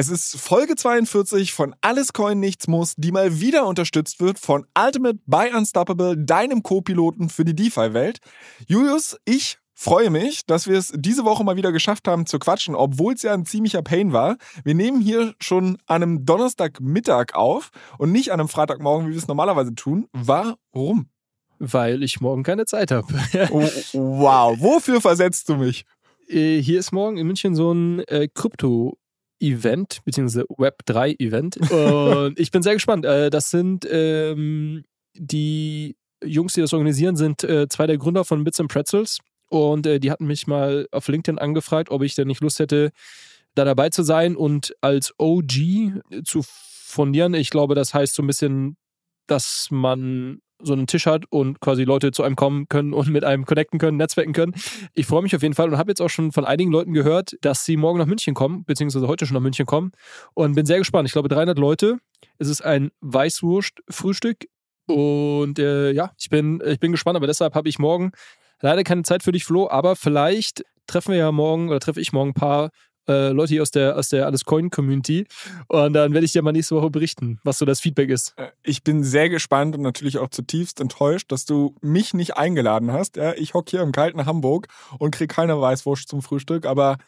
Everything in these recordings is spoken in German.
Es ist Folge 42 von Alles Coin Nichts Muss, die mal wieder unterstützt wird von Ultimate by Unstoppable, deinem Co-Piloten für die DeFi-Welt. Julius, ich freue mich, dass wir es diese Woche mal wieder geschafft haben zu quatschen, obwohl es ja ein ziemlicher Pain war. Wir nehmen hier schon an einem Donnerstagmittag auf und nicht an einem Freitagmorgen, wie wir es normalerweise tun. Warum? Weil ich morgen keine Zeit habe. oh, wow, wofür versetzt du mich? Äh, hier ist morgen in München so ein äh, Krypto- Event, beziehungsweise Web3-Event. Und ich bin sehr gespannt. Äh, das sind ähm, die Jungs, die das organisieren, sind äh, zwei der Gründer von Bits and Pretzels. Und äh, die hatten mich mal auf LinkedIn angefragt, ob ich denn nicht Lust hätte, da dabei zu sein und als OG zu fundieren. Ich glaube, das heißt so ein bisschen, dass man so einen Tisch hat und quasi Leute zu einem kommen können und mit einem connecten können, netzwerken können. Ich freue mich auf jeden Fall und habe jetzt auch schon von einigen Leuten gehört, dass sie morgen nach München kommen, beziehungsweise heute schon nach München kommen und bin sehr gespannt. Ich glaube 300 Leute. Es ist ein Weißwurst-Frühstück und äh, ja, ich bin, ich bin gespannt, aber deshalb habe ich morgen leider keine Zeit für dich, Flo, aber vielleicht treffen wir ja morgen oder treffe ich morgen ein paar äh, Leute hier aus der, aus der Alles Coin Community. Und dann werde ich dir mal nächste Woche berichten, was so das Feedback ist. Äh, ich bin sehr gespannt und natürlich auch zutiefst enttäuscht, dass du mich nicht eingeladen hast. Ja, ich hocke hier im kalten Hamburg und kriege keine Weißwurst zum Frühstück, aber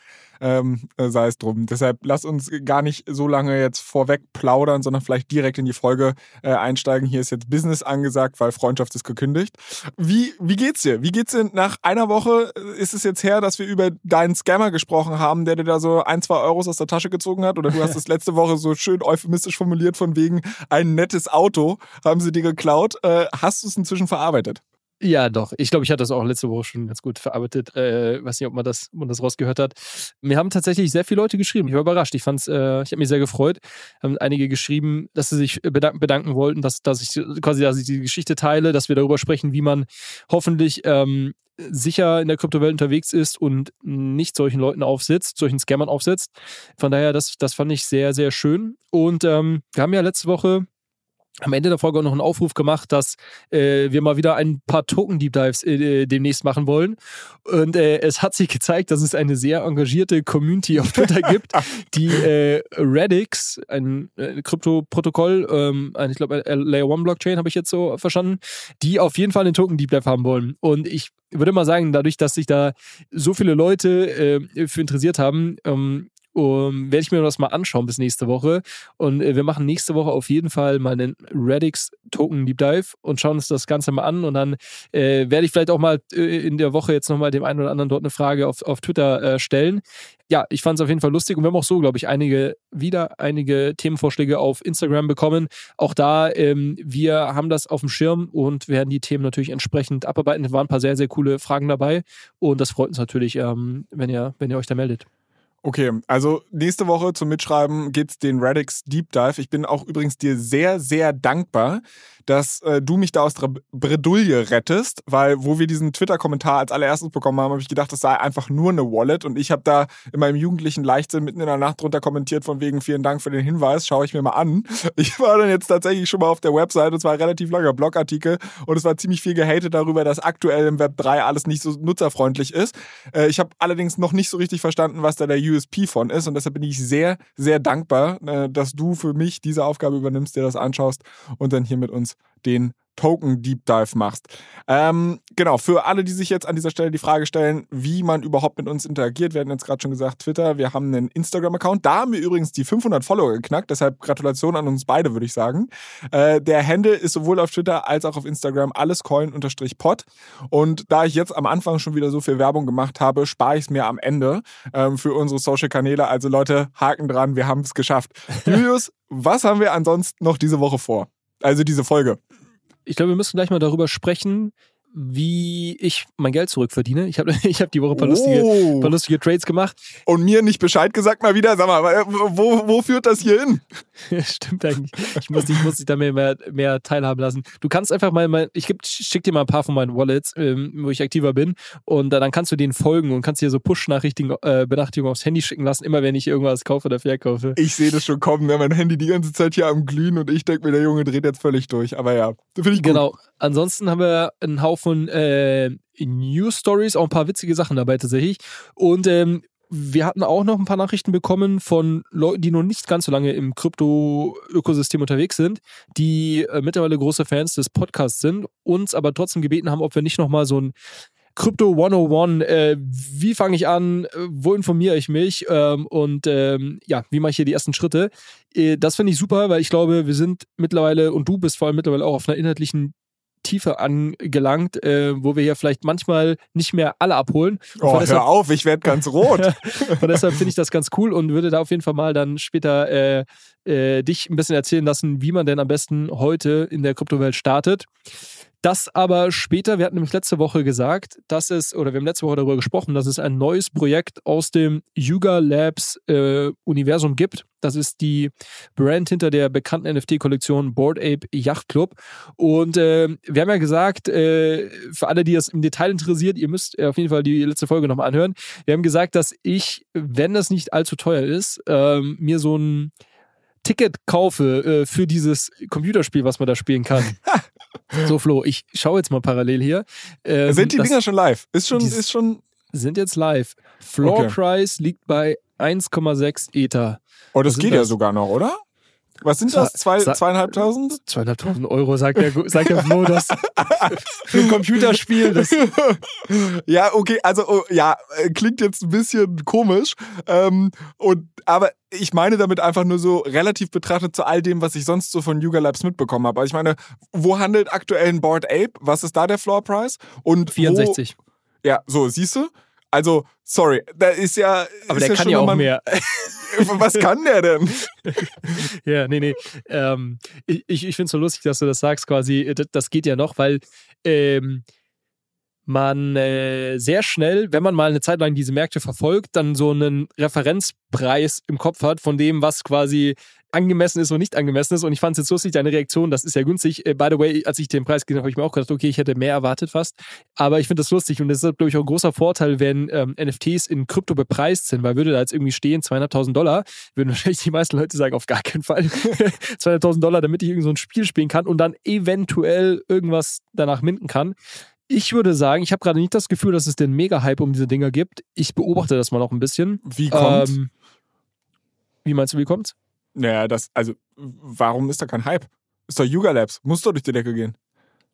ähm, äh, sei es drum. Deshalb lass uns gar nicht so lange jetzt vorweg plaudern, sondern vielleicht direkt in die Folge äh, einsteigen. Hier ist jetzt Business angesagt, weil Freundschaft ist gekündigt. Wie, wie geht's dir? Wie geht's dir nach einer Woche? Ist es jetzt her, dass wir über deinen Scammer gesprochen haben, der dir da so ein, zwei Euros aus der Tasche gezogen hat? Oder du hast es letzte Woche so schön euphemistisch formuliert von wegen ein nettes Auto haben sie dir geklaut. Äh, hast du es inzwischen verarbeitet? Ja, doch. Ich glaube, ich hatte das auch letzte Woche schon ganz gut verarbeitet. Äh, weiß nicht, ob man das, ob man das rausgehört hat. Mir haben tatsächlich sehr viele Leute geschrieben. Ich war überrascht. Ich fand's, äh, ich habe mich sehr gefreut. Haben einige geschrieben, dass sie sich bedanken, bedanken wollten, dass, dass ich quasi, dass ich die Geschichte teile, dass wir darüber sprechen, wie man hoffentlich ähm, sicher in der Kryptowelt unterwegs ist und nicht solchen Leuten aufsitzt, solchen Scammern aufsitzt. Von daher, das, das fand ich sehr, sehr schön. Und ähm, wir haben ja letzte Woche am Ende der Folge auch noch einen Aufruf gemacht, dass äh, wir mal wieder ein paar Token-Deep Dives äh, demnächst machen wollen. Und äh, es hat sich gezeigt, dass es eine sehr engagierte Community auf Twitter gibt, die äh, Radix, ein äh, Krypto-Protokoll, ähm, ich glaube Layer One Blockchain habe ich jetzt so verstanden, die auf jeden Fall einen Token-Deep Dive haben wollen. Und ich würde mal sagen, dadurch, dass sich da so viele Leute äh, für interessiert haben, ähm, um, werde ich mir das mal anschauen bis nächste Woche. Und äh, wir machen nächste Woche auf jeden Fall mal einen Radix Token Deep Dive und schauen uns das Ganze mal an. Und dann äh, werde ich vielleicht auch mal äh, in der Woche jetzt nochmal dem einen oder anderen dort eine Frage auf, auf Twitter äh, stellen. Ja, ich fand es auf jeden Fall lustig und wir haben auch so, glaube ich, einige, wieder einige Themenvorschläge auf Instagram bekommen. Auch da, ähm, wir haben das auf dem Schirm und werden die Themen natürlich entsprechend abarbeiten. Es waren ein paar sehr, sehr coole Fragen dabei und das freut uns natürlich, ähm, wenn, ihr, wenn ihr euch da meldet. Okay, also nächste Woche zum Mitschreiben geht's den Radix Deep Dive. Ich bin auch übrigens dir sehr, sehr dankbar, dass äh, du mich da aus der Bredouille rettest, weil wo wir diesen Twitter-Kommentar als allererstes bekommen haben, habe ich gedacht, das sei einfach nur eine Wallet und ich habe da in meinem jugendlichen Leichtsinn mitten in der Nacht drunter kommentiert von wegen vielen Dank für den Hinweis, schaue ich mir mal an. Ich war dann jetzt tatsächlich schon mal auf der Website und es war ein relativ langer Blogartikel und es war ziemlich viel gehatet darüber, dass aktuell im Web 3 alles nicht so nutzerfreundlich ist. Äh, ich habe allerdings noch nicht so richtig verstanden, was da der USP von ist und deshalb bin ich sehr, sehr dankbar, äh, dass du für mich diese Aufgabe übernimmst, dir das anschaust und dann hier mit uns den Token Deep Dive machst. Ähm, genau, für alle, die sich jetzt an dieser Stelle die Frage stellen, wie man überhaupt mit uns interagiert, wir hatten jetzt gerade schon gesagt, Twitter, wir haben einen Instagram-Account. Da haben wir übrigens die 500 Follower geknackt, deshalb Gratulation an uns beide, würde ich sagen. Äh, der Handle ist sowohl auf Twitter als auch auf Instagram allescoin-pod. Und da ich jetzt am Anfang schon wieder so viel Werbung gemacht habe, spare ich es mir am Ende ähm, für unsere Social-Kanäle. Also Leute, Haken dran, wir haben es geschafft. Julius, was haben wir ansonsten noch diese Woche vor? Also diese Folge. Ich glaube, wir müssen gleich mal darüber sprechen, wie ich mein Geld zurückverdiene. Ich habe ich hab die Woche ein paar, lustige, Oh. paar lustige Trades gemacht. Und mir nicht Bescheid gesagt mal wieder. Sag mal, wo, wo führt das hier hin? Stimmt eigentlich. Ich muss, dich- ich muss dich da mehr, mehr, mehr teilhaben lassen. Du kannst einfach mal, mal ich geb, schick dir mal ein paar von meinen Wallets, ähm, wo ich aktiver bin. Und dann kannst du denen folgen und kannst dir so Push-Benachrichtigungen äh, Benachrichtigungen aufs Handy schicken lassen, immer wenn ich irgendwas kaufe oder verkaufe. Ich sehe das schon kommen. Haben mein Handy die ganze Zeit hier am Glühen und ich denke mir, der Junge dreht jetzt völlig durch. Aber ja, finde ich gut. Genau. Ansonsten haben wir einen Haufen äh, News Stories, auch ein paar witzige Sachen dabei tatsächlich. Und ähm, wir hatten auch noch ein paar Nachrichten bekommen von Leuten, die noch nicht ganz so lange im Krypto-Ökosystem unterwegs sind, die äh, mittlerweile große Fans des Podcasts sind, uns aber trotzdem gebeten haben, ob wir nicht nochmal so ein Crypto 101, äh, wie fange ich an, äh, wo informiere ich mich ähm, und ähm, ja, wie mache ich hier die ersten Schritte. Äh, das finde ich super, weil ich glaube, wir sind mittlerweile und du bist vor allem mittlerweile auch auf einer inhaltlichen Tiefe angelangt, äh, wo wir hier vielleicht manchmal nicht mehr alle abholen. Und Oh, deshalb- hör auf, ich werde ganz rot. und deshalb finde ich das ganz cool und würde da auf jeden Fall mal dann später äh, äh, dich ein bisschen erzählen lassen, wie man denn am besten heute in der Kryptowelt startet. Das aber später, wir hatten nämlich letzte Woche gesagt, dass es, oder wir haben letzte Woche darüber gesprochen, dass es ein neues Projekt aus dem Yuga Labs äh, Universum gibt. Das ist die Brand hinter der bekannten NFT-Kollektion Board Ape Yacht Club. Und äh, wir haben ja gesagt, äh, für alle, die es im Detail interessiert, ihr müsst äh, auf jeden Fall die letzte Folge nochmal anhören. Wir haben gesagt, dass ich, wenn das nicht allzu teuer ist, ähm, mir so ein Ticket kaufe äh, für dieses Computerspiel, was man da spielen kann. so, Flo, ich schaue jetzt mal parallel hier. Ähm, Sind die das Dinger schon live? Ist schon, ist schon. sind jetzt live. Floor Okay. Price liegt bei 1,6 Ether. Oh, das Was geht ja das? sogar noch, oder? Was sind das? Zwei, Sa- zweieinhalbtausend? Zweieinhalbtausend Euro, sagt der, sagt der Flo, das für ein Computerspiel. Das, Ja, okay, also oh, ja, äh, klingt jetzt ein bisschen komisch. Ähm, und, aber ich meine damit einfach nur so relativ betrachtet zu all dem, was ich sonst so von Yuga Labs mitbekommen habe. Also ich meine, wo handelt aktuell ein Board Ape? Was ist da der Floor Price? Und 64. Wo, ja, so, siehst du? Also, sorry, da ist ja. Aber ist der kann schon ja auch mehr. Was kann der denn? Ja, nee, nee. Ähm, ich ich, finde es so lustig, dass du das sagst, quasi. Das, das geht ja noch, weil ähm, man äh, sehr schnell, wenn man mal eine Zeit lang diese Märkte verfolgt, dann so einen Referenzpreis im Kopf hat von dem, was quasi angemessen ist und nicht angemessen ist. Und ich fand es jetzt lustig, deine Reaktion, das ist ja günstig. Äh, by the way, als ich den Preis gesehen habe, habe ich mir auch gedacht, okay, ich hätte mehr erwartet fast. Aber ich finde das lustig und das ist, glaube ich, auch ein großer Vorteil, wenn ähm, NFTs in Krypto bepreist sind, weil würde da jetzt irgendwie stehen, 200.000 Dollar, würden wahrscheinlich die meisten Leute sagen, auf gar keinen Fall 200.000 Dollar, damit ich irgend so ein Spiel spielen kann und dann eventuell irgendwas danach minden kann. Ich würde sagen, ich habe gerade nicht das Gefühl, dass es den Mega-Hype um diese Dinger gibt. Ich beobachte das mal noch ein bisschen. Wie kommt? Ähm, wie meinst du, wie kommt's? Naja, das, also, warum ist da kein Hype? Ist doch Yuga Labs. Muss doch durch die Decke gehen.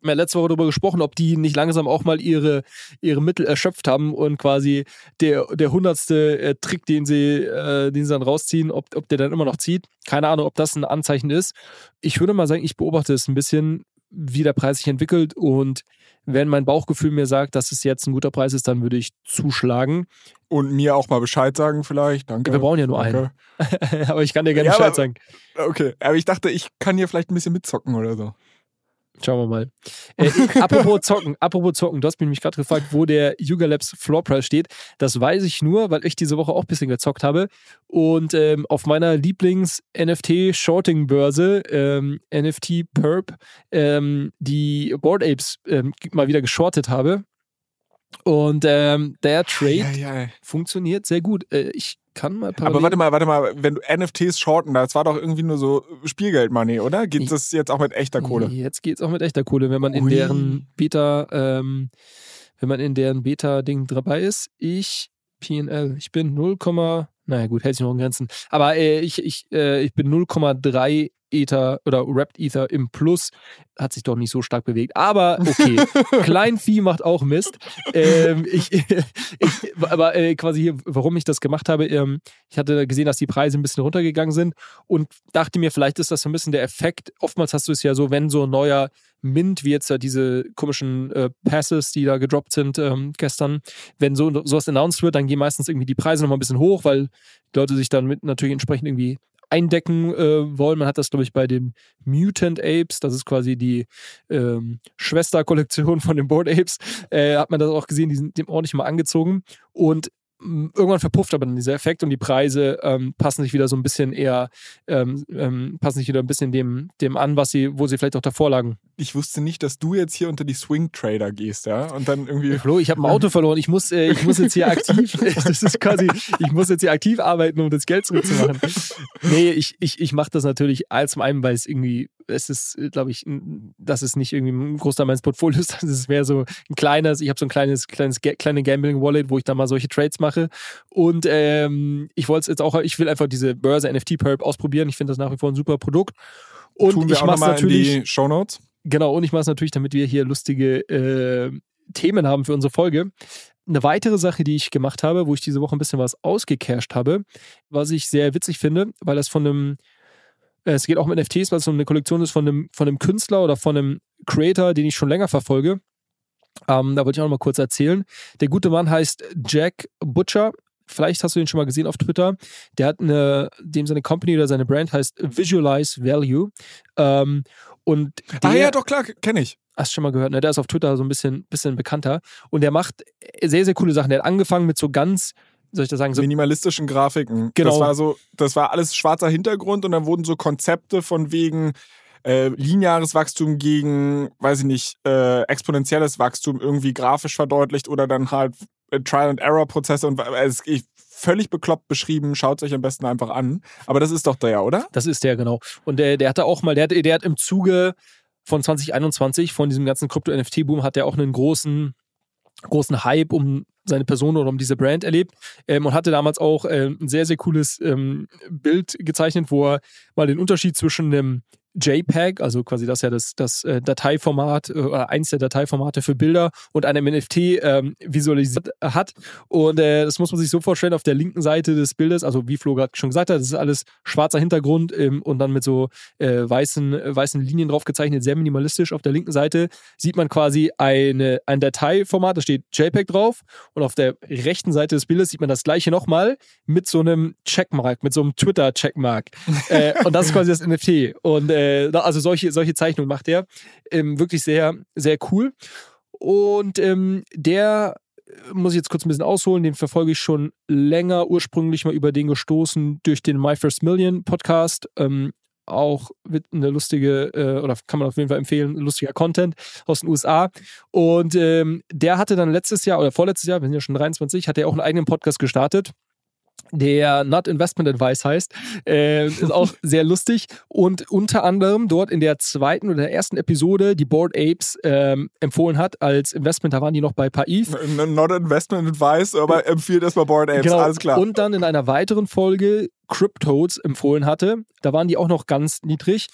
Wir haben ja letzte Woche darüber gesprochen, ob die nicht langsam auch mal ihre, ihre Mittel erschöpft haben und quasi der, der hundertste äh, Trick, den sie, äh, den sie dann rausziehen, ob, ob der dann immer noch zieht. Keine Ahnung, ob das ein Anzeichen ist. Ich würde mal sagen, ich beobachte es ein bisschen, wie der Preis sich entwickelt und wenn mein Bauchgefühl mir sagt, dass es jetzt ein guter Preis ist, dann würde ich zuschlagen. Und mir auch mal Bescheid sagen, vielleicht. Danke. Wir brauchen ja nur Danke. aber ich kann dir gerne Ja, Bescheid aber- sagen. Okay, aber ich dachte, ich kann hier vielleicht ein bisschen mitzocken oder so. Schauen wir mal. Äh, apropos Zocken, apropos Zocken, du hast mich nämlich gerade gefragt, wo der Yuga Labs Floor Price steht. Das weiß ich nur, weil ich diese Woche auch ein bisschen gezockt habe. Und ähm, auf meiner Lieblings-NFT-Shorting-Börse, ähm, NFT Perp, ähm, die Board Apes ähm, mal wieder geschortet habe. Und ähm, der Trade Ja, ja. funktioniert sehr gut. Äh, ich kann mal Aber warte mal, warte mal, wenn du NFTs shorten, das war doch irgendwie nur so Spielgeld-Money, oder? Geht Ich- das jetzt auch mit echter Kohle? Jetzt geht's auch mit echter Kohle, wenn man in Ui. deren Beta, ähm, wenn man in deren Beta-Ding dabei ist. Ich, PNL, ich bin 0, naja gut, hält sich noch in Grenzen. Aber äh, ich, ich, äh, ich bin 0,3 Ether oder Wrapped Ether im Plus. Hat sich doch nicht so stark bewegt. Aber okay, Kleinvieh macht auch Mist. Ähm, ich, ich, aber äh, quasi hier, warum ich das gemacht habe, ähm, ich hatte gesehen, dass die Preise ein bisschen runtergegangen sind und dachte mir, vielleicht ist das so ein bisschen der Effekt. Oftmals hast du es ja so, wenn so ein neuer Mint, wie jetzt ja diese komischen äh, Passes, die da gedroppt sind ähm, gestern, wenn so sowas announced wird, dann gehen meistens irgendwie die Preise nochmal ein bisschen hoch, weil Leute sich dann mit natürlich entsprechend irgendwie eindecken äh, wollen. Man hat das, glaube ich, bei den Mutant Apes, das ist quasi die ähm, Schwesterkollektion von den Board Apes, äh, hat man das auch gesehen, die sind dem ordentlich mal angezogen. Und irgendwann verpufft aber dann dieser Effekt und die Preise ähm, passen sich wieder so ein bisschen eher, ähm, ähm, passen sich wieder ein bisschen dem, dem an, was sie, wo sie vielleicht auch davor lagen. Ich wusste nicht, dass du jetzt hier unter die Swing Trader gehst, ja? Und dann irgendwie. Flo, ich habe ein Auto verloren. Ich muss, äh, ich muss jetzt hier aktiv, das ist quasi, ich muss jetzt hier aktiv arbeiten, um das Geld zurückzumachen. Nee, ich, ich, ich mache das natürlich all zum einen, weil es irgendwie es ist, glaube ich, das ist nicht irgendwie ein Großteil meines Portfolios, das ist mehr so ein kleines, ich habe so ein kleines, kleines, kleine Gambling-Wallet, wo ich da mal solche Trades mache. Und ähm, ich wollte es jetzt auch, ich will einfach diese Börse NFT Perp ausprobieren. Ich finde das nach wie vor ein super Produkt. Und Tun wir ich mache natürlich in die Show Notes. Genau, und ich mache es natürlich, damit wir hier lustige äh, Themen haben für unsere Folge. Eine weitere Sache, die ich gemacht habe, wo ich diese Woche ein bisschen was ausgecashed habe, was ich sehr witzig finde, weil das von einem äh, es geht auch mit NFTs, weil es so eine Kollektion ist von einem, von einem Künstler oder von einem Creator, den ich schon länger verfolge. Ähm, da wollte ich auch noch mal kurz erzählen. Der gute Mann heißt Jack Butcher. Vielleicht hast du ihn schon mal gesehen auf Twitter. Der hat eine, dem seine Company oder seine Brand heißt Visualize Value. Ähm, und der, ah ja, doch klar, kenne ich. Hast du schon mal gehört, ne? Der ist auf Twitter so ein bisschen, bisschen bekannter. Und der macht sehr, sehr coole Sachen. Der hat angefangen mit so ganz soll ich das sagen? So minimalistischen Grafiken. Genau. Das war so, das war alles schwarzer Hintergrund und dann wurden so Konzepte von wegen äh, lineares Wachstum gegen, weiß ich nicht, äh, exponentielles Wachstum irgendwie grafisch verdeutlicht oder dann halt äh, Trial-and-Error-Prozesse und also ich, völlig bekloppt beschrieben. Schaut es euch am besten einfach an. Aber das ist doch der, oder? Das ist der, genau. Und der, der hatte auch mal, der hat, der hat im Zuge von 2021, von diesem ganzen Krypto-NFT-Boom, hat er auch einen großen, großen Hype um seine Person oder um diese Brand erlebt ähm, und hatte damals auch ähm, ein sehr, sehr cooles ähm, Bild gezeichnet, wo er mal den Unterschied zwischen einem JPEG, also quasi das ja das, das äh, Dateiformat äh, oder eins der Dateiformate für Bilder und einem NFT ähm, visualisiert hat. Und äh, das muss man sich so vorstellen, auf der linken Seite des Bildes, also wie Flo gerade schon gesagt hat, das ist alles schwarzer Hintergrund ähm, und dann mit so äh, weißen, weißen Linien drauf gezeichnet, sehr minimalistisch. Auf der linken Seite sieht man quasi eine, ein Dateiformat, da steht JPEG drauf und auf der rechten Seite des Bildes sieht man das gleiche nochmal mit so einem Checkmark, mit so einem Twitter-Checkmark. äh, und das ist quasi das NFT. Und äh, also solche, solche Zeichnungen macht er. Ähm, wirklich sehr, sehr cool. Und ähm, der äh, muss ich jetzt kurz ein bisschen ausholen, den verfolge ich schon länger, ursprünglich mal über den gestoßen durch den My First Million Podcast. Ähm, auch eine lustige, äh, oder kann man auf jeden Fall empfehlen, lustiger Content aus den USA. Und ähm, der hatte dann letztes Jahr oder vorletztes Jahr, wir sind ja schon 23, hat er auch einen eigenen Podcast gestartet der Not Investment Advice heißt. Äh, ist auch sehr lustig. Und unter anderem dort in der zweiten oder der ersten Episode die Board Apes ähm, empfohlen hat als Investment. Da waren die noch bei Paif. Not Investment Advice, aber empfiehlt erstmal Board Apes, genau. alles klar. Und dann in einer weiteren Folge Cryptodes empfohlen hatte. Da waren die auch noch ganz niedrig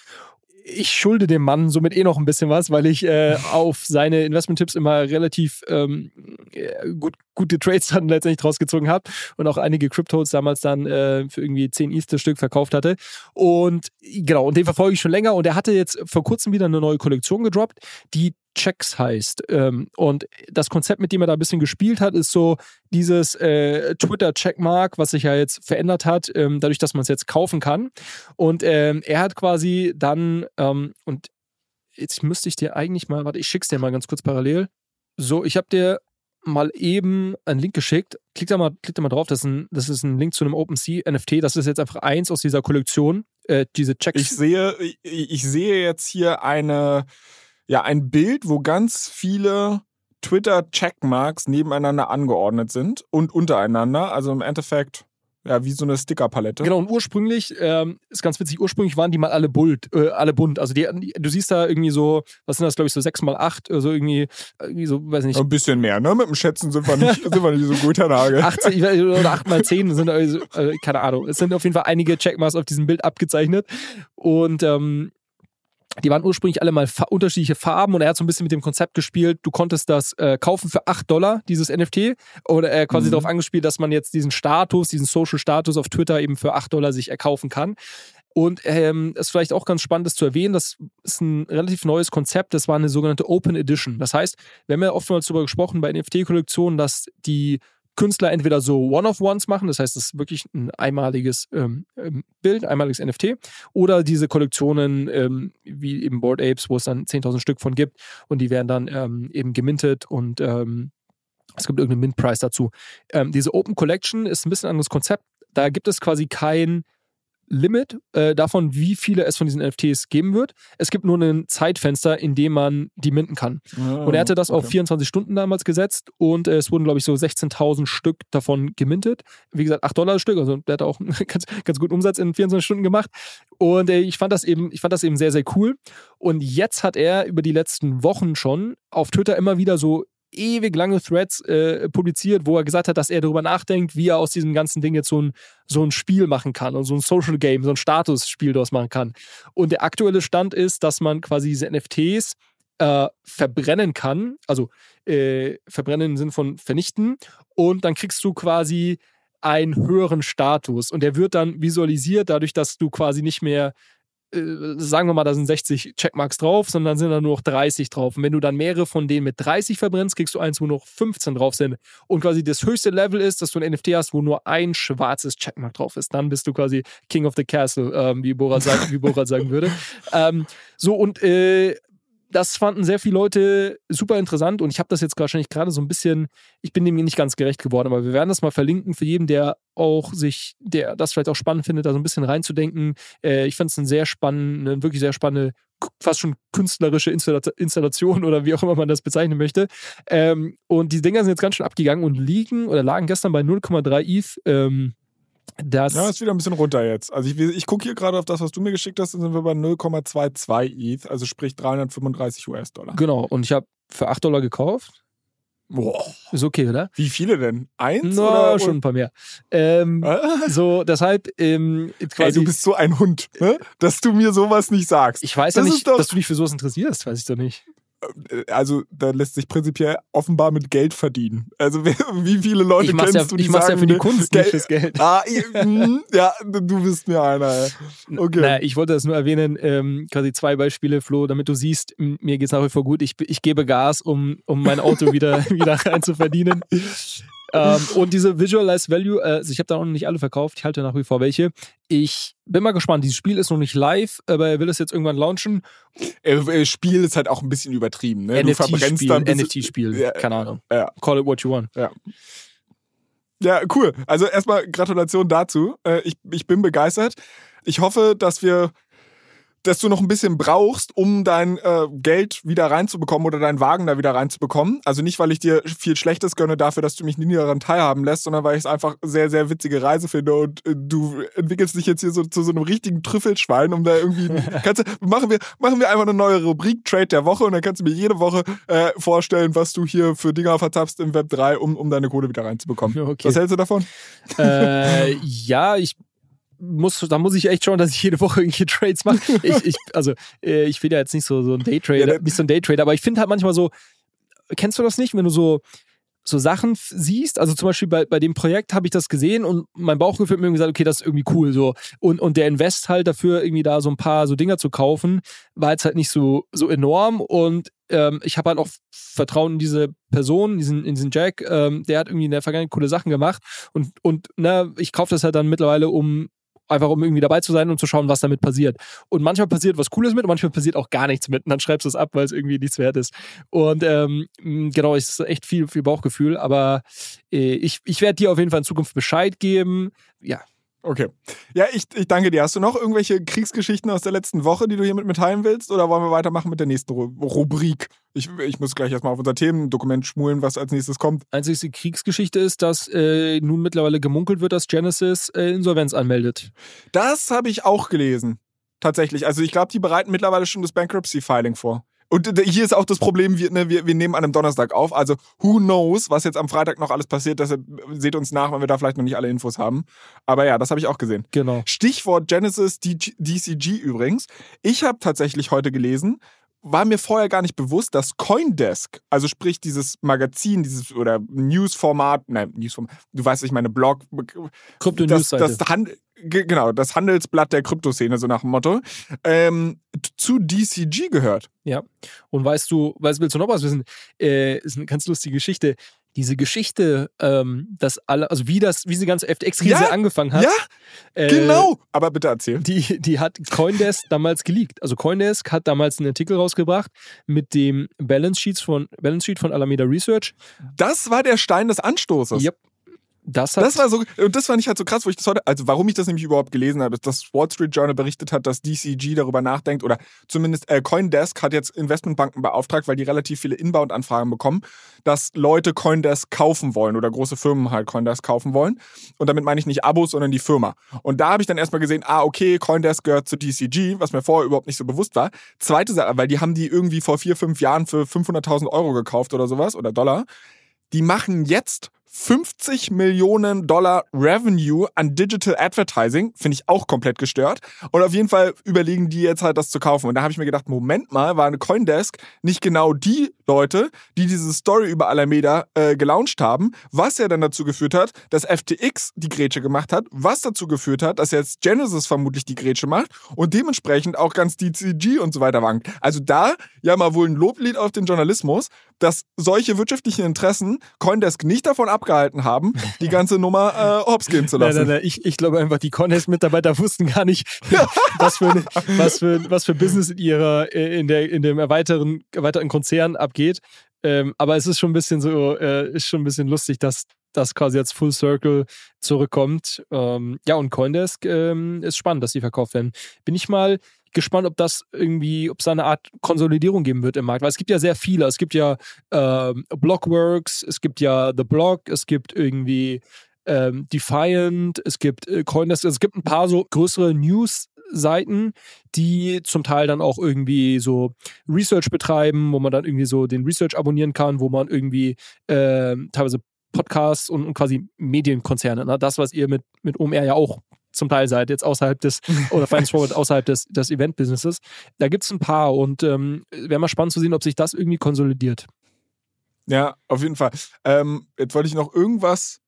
ich schulde dem Mann somit eh noch ein bisschen was, weil ich äh, auf seine Investment-Tipps immer relativ ähm, äh, gut, gute Trades dann letztendlich rausgezogen habe und auch einige Cryptos damals dann äh, für irgendwie 10 Easter Stück verkauft hatte. Und genau, und den verfolge ich schon länger und er hatte jetzt vor kurzem wieder eine neue Kollektion gedroppt, die Checks heißt. Ähm, und das Konzept, mit dem er da ein bisschen gespielt hat, ist so dieses äh, Twitter-Checkmark, was sich ja jetzt verändert hat, ähm, dadurch, dass man es jetzt kaufen kann. Und ähm, er hat quasi dann, ähm, und jetzt müsste ich dir eigentlich mal, warte, ich schick's dir mal ganz kurz parallel. So, ich habe dir mal eben einen Link geschickt. Klick da mal, klick da mal drauf. Das ist, ein, das ist ein Link zu einem OpenSea NFT. Das ist jetzt einfach eins aus dieser Kollektion. Äh, diese Checks. Ich sehe, ich, ich sehe jetzt hier eine ja ein Bild, wo ganz viele Twitter-Checkmarks nebeneinander angeordnet sind und untereinander. Also im Endeffekt ja, wie so eine Stickerpalette. Genau, und ursprünglich, ähm, ist ganz witzig, ursprünglich waren die mal alle bunt, äh, alle bunt. Also die, du siehst da irgendwie so, was sind das, glaube ich, so 6 mal 8, so irgendwie, irgendwie so, weiß nicht. Ein bisschen mehr, ne? Mit dem Schätzen sind wir nicht, sind wir nicht so gut, Herr Nagel. 18 oder 8 mal 10 sind, also, äh, keine Ahnung. Es sind auf jeden Fall einige Checkmarks auf diesem Bild abgezeichnet. Und ähm, die waren ursprünglich alle mal fa unterschiedliche Farben und er hat so ein bisschen mit dem Konzept gespielt, du konntest das äh, kaufen für 8 Dollar, dieses NFT, oder er äh, quasi mhm. darauf angespielt, dass man jetzt diesen Status, diesen Social Status auf Twitter eben für 8 Dollar sich erkaufen kann. Und ähm, ist vielleicht auch ganz spannend, das zu erwähnen, das ist ein relativ neues Konzept, das war eine sogenannte Open Edition. Das heißt, wir haben ja oftmals darüber gesprochen bei NFT-Kollektionen, dass die Künstler entweder so One-of-Ones machen, das heißt, es ist wirklich ein einmaliges ähm, ähm Bild, einmaliges NFT, oder diese Kollektionen ähm, wie eben Board Apes, wo es dann 10.000 Stück von gibt und die werden dann ähm, eben gemintet und ähm, es gibt irgendeinen Mint-Price dazu. Ähm, diese Open Collection ist ein bisschen anderes Konzept. Da gibt es quasi kein Limit äh, davon, wie viele es von diesen NFTs geben wird. Es gibt nur ein Zeitfenster, in dem man die minden kann. Oh, und er hatte das okay. auf 24 Stunden damals gesetzt und äh, es wurden, glaube ich, so 16.000 Stück davon gemintet. Wie gesagt, 8 Dollar das Stück, also der hat auch ganz, ganz guten Umsatz in 24 Stunden gemacht. Und äh, ich fand das eben, ich fand das eben sehr, sehr cool. Und jetzt hat er über die letzten Wochen schon auf Twitter immer wieder so ewig lange Threads äh, publiziert, wo er gesagt hat, dass er darüber nachdenkt, wie er aus diesem ganzen Ding jetzt so ein, so ein Spiel machen kann und so ein Social Game, so ein Statusspiel daraus machen kann. Und der aktuelle Stand ist, dass man quasi diese NFTs äh, verbrennen kann, also äh, verbrennen im Sinn von vernichten, und dann kriegst du quasi einen höheren Status und der wird dann visualisiert dadurch, dass du quasi nicht mehr sagen wir mal, da sind 60 Checkmarks drauf, sondern sind da nur noch 30 drauf. Und wenn du dann mehrere von denen mit 30 verbrennst, kriegst du eins, wo noch 15 drauf sind. Und quasi das höchste Level ist, dass du ein NFT hast, wo nur ein schwarzes Checkmark drauf ist. Dann bist du quasi King of the Castle, ähm, wie Borat wie Borat sagen würde. Ähm, so, und äh, das fanden sehr viele Leute super interessant und ich habe das jetzt wahrscheinlich gerade so ein bisschen, ich bin dem nicht ganz gerecht geworden, aber wir werden das mal verlinken für jeden, der auch sich, der das vielleicht auch spannend findet, da so ein bisschen reinzudenken. Äh, ich fand es eine sehr spannende, wirklich sehr spannende, fast schon künstlerische Installation oder wie auch immer man das bezeichnen möchte. Ähm, und die Dinger sind jetzt ganz schön abgegangen und liegen oder lagen gestern bei 0,3 ETH. Ähm, das ja, ist wieder ein bisschen runter jetzt. Also ich, ich gucke hier gerade auf das, was du mir geschickt hast, dann sind wir bei 0,22 ETH, also sprich 335 US-Dollar. Genau, und ich habe für 8 Dollar gekauft. Boah. Ist okay, oder? Wie viele denn? Eins? No, oder? schon ein paar mehr. Ähm, so, deshalb. Ähm, Ey, du bist so ein Hund, ne? dass du mir sowas nicht sagst. Ich weiß das ja nicht, dass du dich für sowas interessierst, weiß ich doch nicht. Äh, also da lässt sich prinzipiell offenbar mit Geld verdienen. Also wie viele Leute kennst ja, du, die ich mach's sagen, ja für die Kunst, Geld, nicht fürs Geld. Ah, hm, ja, du bist mir einer. Okay. Naja, ich wollte das nur erwähnen, ähm, quasi zwei Beispiele, Flo, damit du siehst, mir geht es nach wie vor gut. Ich, ich gebe Gas, um, um mein Auto wieder, wieder rein zu verdienen ähm, und diese Visualized Value, äh, also ich habe da noch nicht alle verkauft, ich halte nach wie vor welche. Ich bin mal gespannt. Dieses Spiel ist noch nicht live, aber er will es jetzt irgendwann launchen. Äh, Spiel ist halt auch ein bisschen übertrieben. Ne? NFT-Spiel, NFT-Spiel, ja, keine Ahnung. Ja. Call it what you want. Ja. Ja, cool. Also erstmal Gratulation dazu. Äh, ich, ich bin begeistert. Ich hoffe, dass wir dass du noch ein bisschen brauchst, um dein äh, Geld wieder reinzubekommen oder deinen Wagen da wieder reinzubekommen. Also nicht, weil ich dir viel Schlechtes gönne dafür, dass du mich nie daran teilhaben lässt, sondern weil ich es einfach sehr, sehr witzige Reise finde und äh, du entwickelst dich jetzt hier so zu so einem richtigen Trüffelschwein, um da irgendwie. kannst du, machen, wir, machen wir einfach eine neue Rubrik Trade der Woche und dann kannst du mir jede Woche äh, vorstellen, was du hier für Dinger vertappst im Web 3, um, um deine Kohle wieder reinzubekommen. Okay. Was hältst du davon? Äh, ja, ich muss, da muss ich echt schauen, dass ich jede Woche irgendwelche Trades mache. Ich, ich, also, äh, ich will ja jetzt nicht so, so ein Daytrader, ja, nicht so ein Daytrader, aber ich finde halt manchmal so, kennst du das nicht, wenn du so, so Sachen siehst, also zum Beispiel bei, bei dem Projekt habe ich das gesehen und mein Bauchgefühl hat mir gesagt, okay, das ist irgendwie cool so. Und, und der Invest halt dafür irgendwie da so ein paar so Dinger zu kaufen, war jetzt halt nicht so, so enorm. Und ähm, ich habe halt auch Vertrauen in diese Person, diesen, in diesen Jack, ähm, der hat irgendwie in der Vergangenheit coole Sachen gemacht. Und, und na, ich kaufe das halt dann mittlerweile, um einfach um irgendwie dabei zu sein und zu schauen, was damit passiert. Und manchmal passiert was Cooles mit und manchmal passiert auch gar nichts mit. Und dann schreibst du es ab, weil es irgendwie nichts wert ist. Und ähm, genau, es ist echt viel, viel Bauchgefühl. Aber äh, ich, ich werde dir auf jeden Fall in Zukunft Bescheid geben. Ja, Okay. Ja, ich, ich danke dir. Hast du noch irgendwelche Kriegsgeschichten aus der letzten Woche, die du hier mit mitteilen willst? Oder wollen wir weitermachen mit der nächsten Rubrik? Ich, ich muss gleich erstmal auf unser Themendokument schmulen, was als nächstes kommt. Einzige Kriegsgeschichte ist, dass äh, nun mittlerweile gemunkelt wird, dass Genesis äh, Insolvenz anmeldet. Das habe ich auch gelesen. Tatsächlich. Also ich glaube, die bereiten mittlerweile schon das Bankruptcy-Filing vor. Und hier ist auch das Problem, wir, ne, wir, wir nehmen an einem Donnerstag auf. Also, who knows, was jetzt am Freitag noch alles passiert. Deshalb seht uns nach, wenn wir da vielleicht noch nicht alle Infos haben. Aber ja, das habe ich auch gesehen. Genau. Stichwort Genesis DCG übrigens. Ich habe tatsächlich heute gelesen, war mir vorher gar nicht bewusst, dass Coindesk, also sprich dieses Magazin, dieses oder Newsformat, nein, Newsformat, du weißt, ich meine Blog, Krypto News das, das Hand, genau, das Handelsblatt der Kryptoszene, so nach dem Motto, ähm, zu DCG gehört. Ja. Und weißt du, weißt, willst du noch was wissen? Äh, ist eine ganz lustige Geschichte diese Geschichte, ähm, dass alle, also wie das, wie diese ganze FTX-Krise ja, angefangen hat. Ja, äh, genau. Aber bitte erzähl. Die, die hat Coindesk damals geleakt. Also Coindesk hat damals einen Artikel rausgebracht mit dem Balance Sheet von, Balance Sheet von Alameda Research. Das war der Stein des Anstoßes. Yep. Das, das, war so, und das fand ich halt so krass, wo ich das heute, also warum ich das nämlich überhaupt gelesen habe, ist, dass Wall Street Journal berichtet hat, dass DCG darüber nachdenkt oder zumindest äh, Coindesk hat jetzt Investmentbanken beauftragt, weil die relativ viele Inbound-Anfragen bekommen, dass Leute Coindesk kaufen wollen oder große Firmen halt Coindesk kaufen wollen. Und damit meine ich nicht Abos, sondern die Firma. Und da habe ich dann erstmal gesehen, ah, okay, Coindesk gehört zu DCG, was mir vorher überhaupt nicht so bewusst war. Zweite Sache, weil die haben die irgendwie vor vier, fünf Jahren für 500.000 Euro gekauft oder sowas oder Dollar. Die machen jetzt 50 Millionen Dollar Revenue an Digital Advertising, finde ich auch komplett gestört. Und auf jeden Fall überlegen die jetzt halt das zu kaufen. Und da habe ich mir gedacht, Moment mal, war eine Coindesk nicht genau die Leute, die diese Story über Alameda äh, gelauncht haben, was ja dann dazu geführt hat, dass FTX die Grätsche gemacht hat, was dazu geführt hat, dass jetzt Genesis vermutlich die Grätsche macht und dementsprechend auch ganz DCG und so weiter wankt. Also da ja mal wohl ein Loblied auf den Journalismus, dass solche wirtschaftlichen Interessen Coindesk nicht davon abgehalten haben, die ganze Nummer äh, hops gehen zu lassen. Nein, nein, nein. Ich, ich glaube einfach, die Coindesk-Mitarbeiter wussten gar nicht, was, für, was, für, was für Business in ihrer, äh, in, der, in dem erweiterten, erweiterten Konzern abgeht. Ähm, aber es ist schon ein bisschen so, äh, ist schon ein bisschen lustig, dass das quasi jetzt Full Circle zurückkommt. Ähm, ja, und Coindesk ähm, ist spannend, dass die verkauft werden. Bin ich mal gespannt, ob das irgendwie, ob es eine Art Konsolidierung geben wird im Markt. Weil es gibt ja sehr viele. Es gibt ja ähm, Blockworks, es gibt ja The Block, es gibt irgendwie ähm, Defiant, es gibt äh, Coindesk, es gibt ein paar so größere News. Seiten, die zum Teil dann auch irgendwie so Research betreiben, wo man dann irgendwie so den Research abonnieren kann, wo man irgendwie äh, teilweise Podcasts und, und, quasi Medienkonzerne, ne? das, was ihr mit, mit OMR ja auch zum Teil seid, jetzt außerhalb des, oder Finance Forward außerhalb des, des Event-Businesses. Da gibt es ein paar und ähm, wäre mal spannend zu sehen, ob sich das irgendwie konsolidiert. Ja, auf jeden Fall. Ähm, jetzt wollte ich noch irgendwas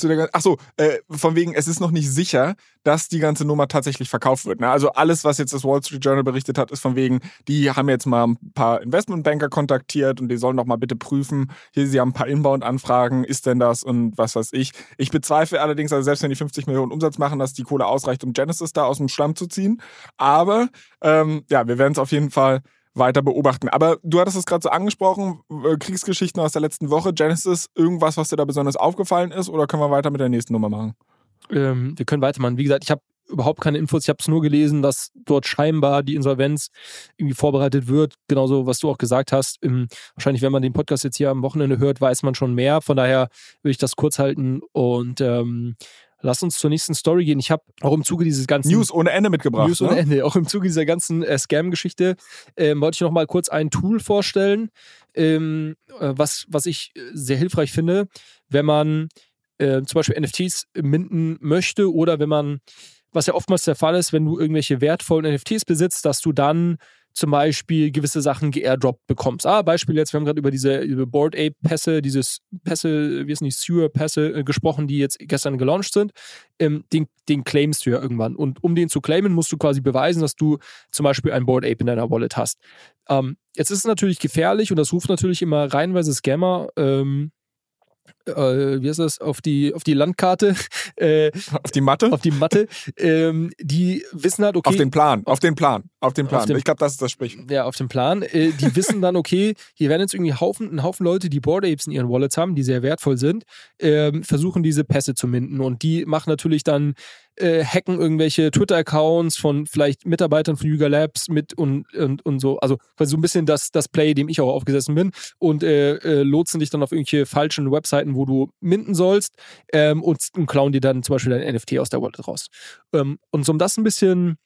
zu der Ach so, äh, von wegen, es ist noch nicht sicher, dass die ganze Nummer tatsächlich verkauft wird. Ne? Also alles, was jetzt das Wall Street Journal berichtet hat, ist von wegen, die haben jetzt mal ein paar Investmentbanker kontaktiert und die sollen doch mal bitte prüfen. Hier, sie haben ein paar Inbound-Anfragen, ist denn das und was weiß ich. Ich bezweifle allerdings, also selbst wenn die 50 Millionen Umsatz machen, dass die Kohle ausreicht, um Genesis da aus dem Schlamm zu ziehen. Aber ähm, ja, wir werden es auf jeden Fall weiter beobachten. Aber du hattest es gerade so angesprochen, äh, Kriegsgeschichten aus der letzten Woche, Genesis, irgendwas, was dir da besonders aufgefallen ist oder können wir weiter mit der nächsten Nummer machen? Ähm, wir können weitermachen. Wie gesagt, ich habe überhaupt keine Infos. Ich habe es nur gelesen, dass dort scheinbar die Insolvenz irgendwie vorbereitet wird. Genauso, was du auch gesagt hast. Im, wahrscheinlich, wenn man den Podcast jetzt hier am Wochenende hört, weiß man schon mehr. Von daher will ich das kurz halten und ähm, Lass uns zur nächsten Story gehen. Ich habe auch im Zuge dieses ganzen News ohne Ende mitgebracht. News ohne ne? Ende. Auch im Zuge dieser ganzen äh, Scam-Geschichte ähm, wollte ich noch mal kurz ein Tool vorstellen, ähm, äh, was, was ich äh, sehr hilfreich finde, wenn man äh, zum Beispiel NFTs minden möchte oder wenn man, was ja oftmals der Fall ist, wenn du irgendwelche wertvollen NFTs besitzt, dass du dann zum Beispiel gewisse Sachen geairdroppt bekommst. Ah, Beispiel jetzt, wir haben gerade über diese über Board Ape Pässe, dieses Pässe, wie ist nicht, Sewer Pässe äh, gesprochen, die jetzt gestern gelauncht sind. Ähm, den, den claimst du ja irgendwann. Und um den zu claimen, musst du quasi beweisen, dass du zum Beispiel ein Board Ape in deiner Wallet hast. Ähm, jetzt ist es natürlich gefährlich und das ruft natürlich immer reihenweise Scammer ähm, äh, wie heißt das, auf die, auf die Landkarte. Äh, auf die Matte? Auf die Matte. Ähm, die wissen halt, okay. Auf den Plan, auf den Plan, auf den Plan. Auf den, ich glaube, das ist das Sprichwort. Ja, auf den Plan. Äh, die wissen dann, okay, hier werden jetzt irgendwie Haufen, ein Haufen Leute, die Board Apes in ihren Wallets haben, die sehr wertvoll sind, ähm, versuchen diese Pässe zu minden. Und die machen natürlich dann äh, hacken irgendwelche Twitter-Accounts von vielleicht Mitarbeitern von Yuga Labs mit und, und, und so. Also quasi so ein bisschen das, das Play, dem ich auch aufgesessen bin. Und äh, äh, lotsen dich dann auf irgendwelche falschen Webseiten, wo du minden sollst ähm, und, und klauen dir dann zum Beispiel dein NFT aus der Wallet raus. Ähm, und so um das ein bisschen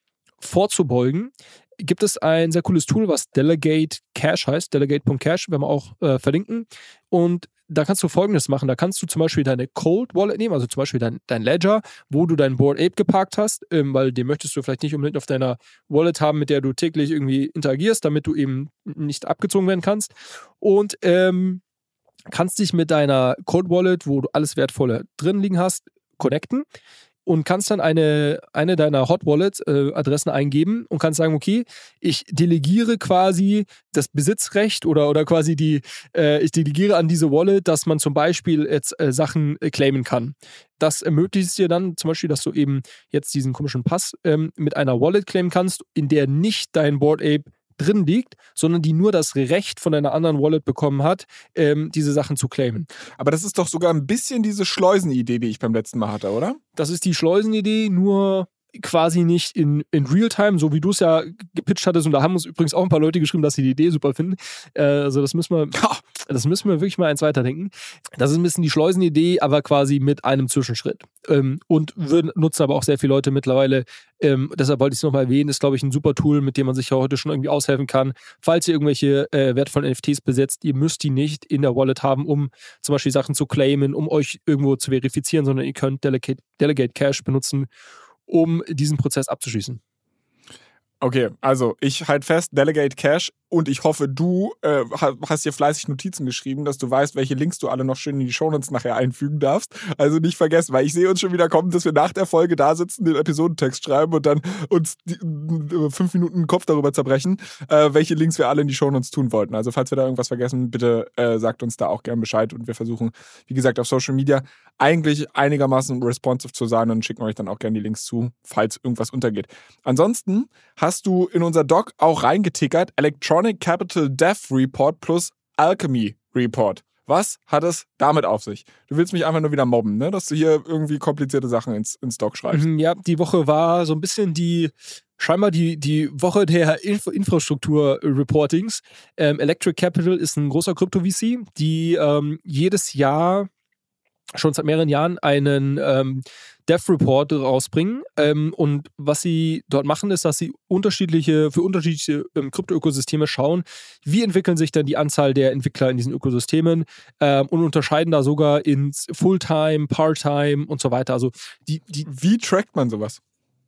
vorzubeugen, gibt es ein sehr cooles Tool, was Delegate Cash heißt, delegate.cash, werden wir auch äh, verlinken. Und da kannst du folgendes machen. Da kannst du zum Beispiel deine Cold Wallet nehmen, also zum Beispiel dein, dein Ledger, wo du dein Board Ape geparkt hast, ähm, weil den möchtest du vielleicht nicht unbedingt auf deiner Wallet haben, mit der du täglich irgendwie interagierst, damit du eben nicht abgezogen werden kannst. Und ähm, kannst dich mit deiner Cold Wallet, wo du alles Wertvolle drin liegen hast, connecten und kannst dann eine, eine deiner Hot Wallet-Adressen äh, eingeben und kannst sagen, okay, ich delegiere quasi das Besitzrecht oder, oder quasi die, äh, ich delegiere an diese Wallet, dass man zum Beispiel jetzt äh, Sachen äh, claimen kann. Das ermöglicht es dir dann zum Beispiel, dass du eben jetzt diesen komischen Pass ähm, mit einer Wallet claimen kannst, in der nicht dein Board Ape drin liegt, sondern die nur das Recht von einer anderen Wallet bekommen hat, ähm, diese Sachen zu claimen. Aber das ist doch sogar ein bisschen diese Schleusenidee, die ich beim letzten Mal hatte, oder? Das ist die Schleusenidee, nur quasi nicht in, in Realtime, so wie du es ja gepitcht hattest. Und da haben uns übrigens auch ein paar Leute geschrieben, dass sie die Idee super finden. Äh, also das müssen wir, das müssen wir wirklich mal eins weiterdenken. Das ist ein bisschen die Schleusenidee, aber quasi mit einem Zwischenschritt. Ähm, und wir nutzen aber auch sehr viele Leute mittlerweile. Ähm, deshalb wollte ich es nochmal erwähnen. Ist, glaube ich, ein super Tool, mit dem man sich ja heute schon irgendwie aushelfen kann. Falls ihr irgendwelche äh, wertvollen NFTs besitzt, ihr müsst die nicht in der Wallet haben, um zum Beispiel Sachen zu claimen, um euch irgendwo zu verifizieren, sondern ihr könnt Delegate, Delegate Cash benutzen um diesen Prozess abzuschließen. Okay, also ich halte fest, Delegate Cash und ich hoffe, du äh, hast dir fleißig Notizen geschrieben, dass du weißt, welche Links du alle noch schön in die Shownotes nachher einfügen darfst. Also nicht vergessen, weil ich sehe uns schon wieder kommen, dass wir nach der Folge da sitzen, den Episodentext schreiben und dann uns die, äh, fünf Minuten den Kopf darüber zerbrechen, äh, welche Links wir alle in die Shownotes tun wollten. Also falls wir da irgendwas vergessen, bitte äh, sagt uns da auch gern Bescheid und wir versuchen, wie gesagt, auf Social Media eigentlich einigermaßen responsive zu sein und schicken euch dann auch gerne die Links zu, falls irgendwas untergeht. Ansonsten hast du in unser Doc auch reingetickert, Electronic Electronic Capital Death Report plus Alchemy Report. Was hat es damit auf sich? Du willst mich einfach nur wieder mobben, ne? dass du hier irgendwie komplizierte Sachen ins, ins Doc schreibst. Mhm, ja, die Woche war so ein bisschen die, scheinbar die, die Woche der Info Infrastruktur-Reportings. Ähm, Electric Capital ist ein großer Krypto-VC, die ähm, jedes Jahr schon seit mehreren Jahren einen ähm, Dev Report rausbringen. Ähm, und was sie dort machen, ist, dass sie unterschiedliche, für unterschiedliche ähm, Krypto-Ökosysteme schauen, wie entwickeln sich dann die Anzahl der Entwickler in diesen Ökosystemen ähm, und unterscheiden da sogar ins Fulltime, Part-Time und so weiter. Also die, die wie trackt man sowas?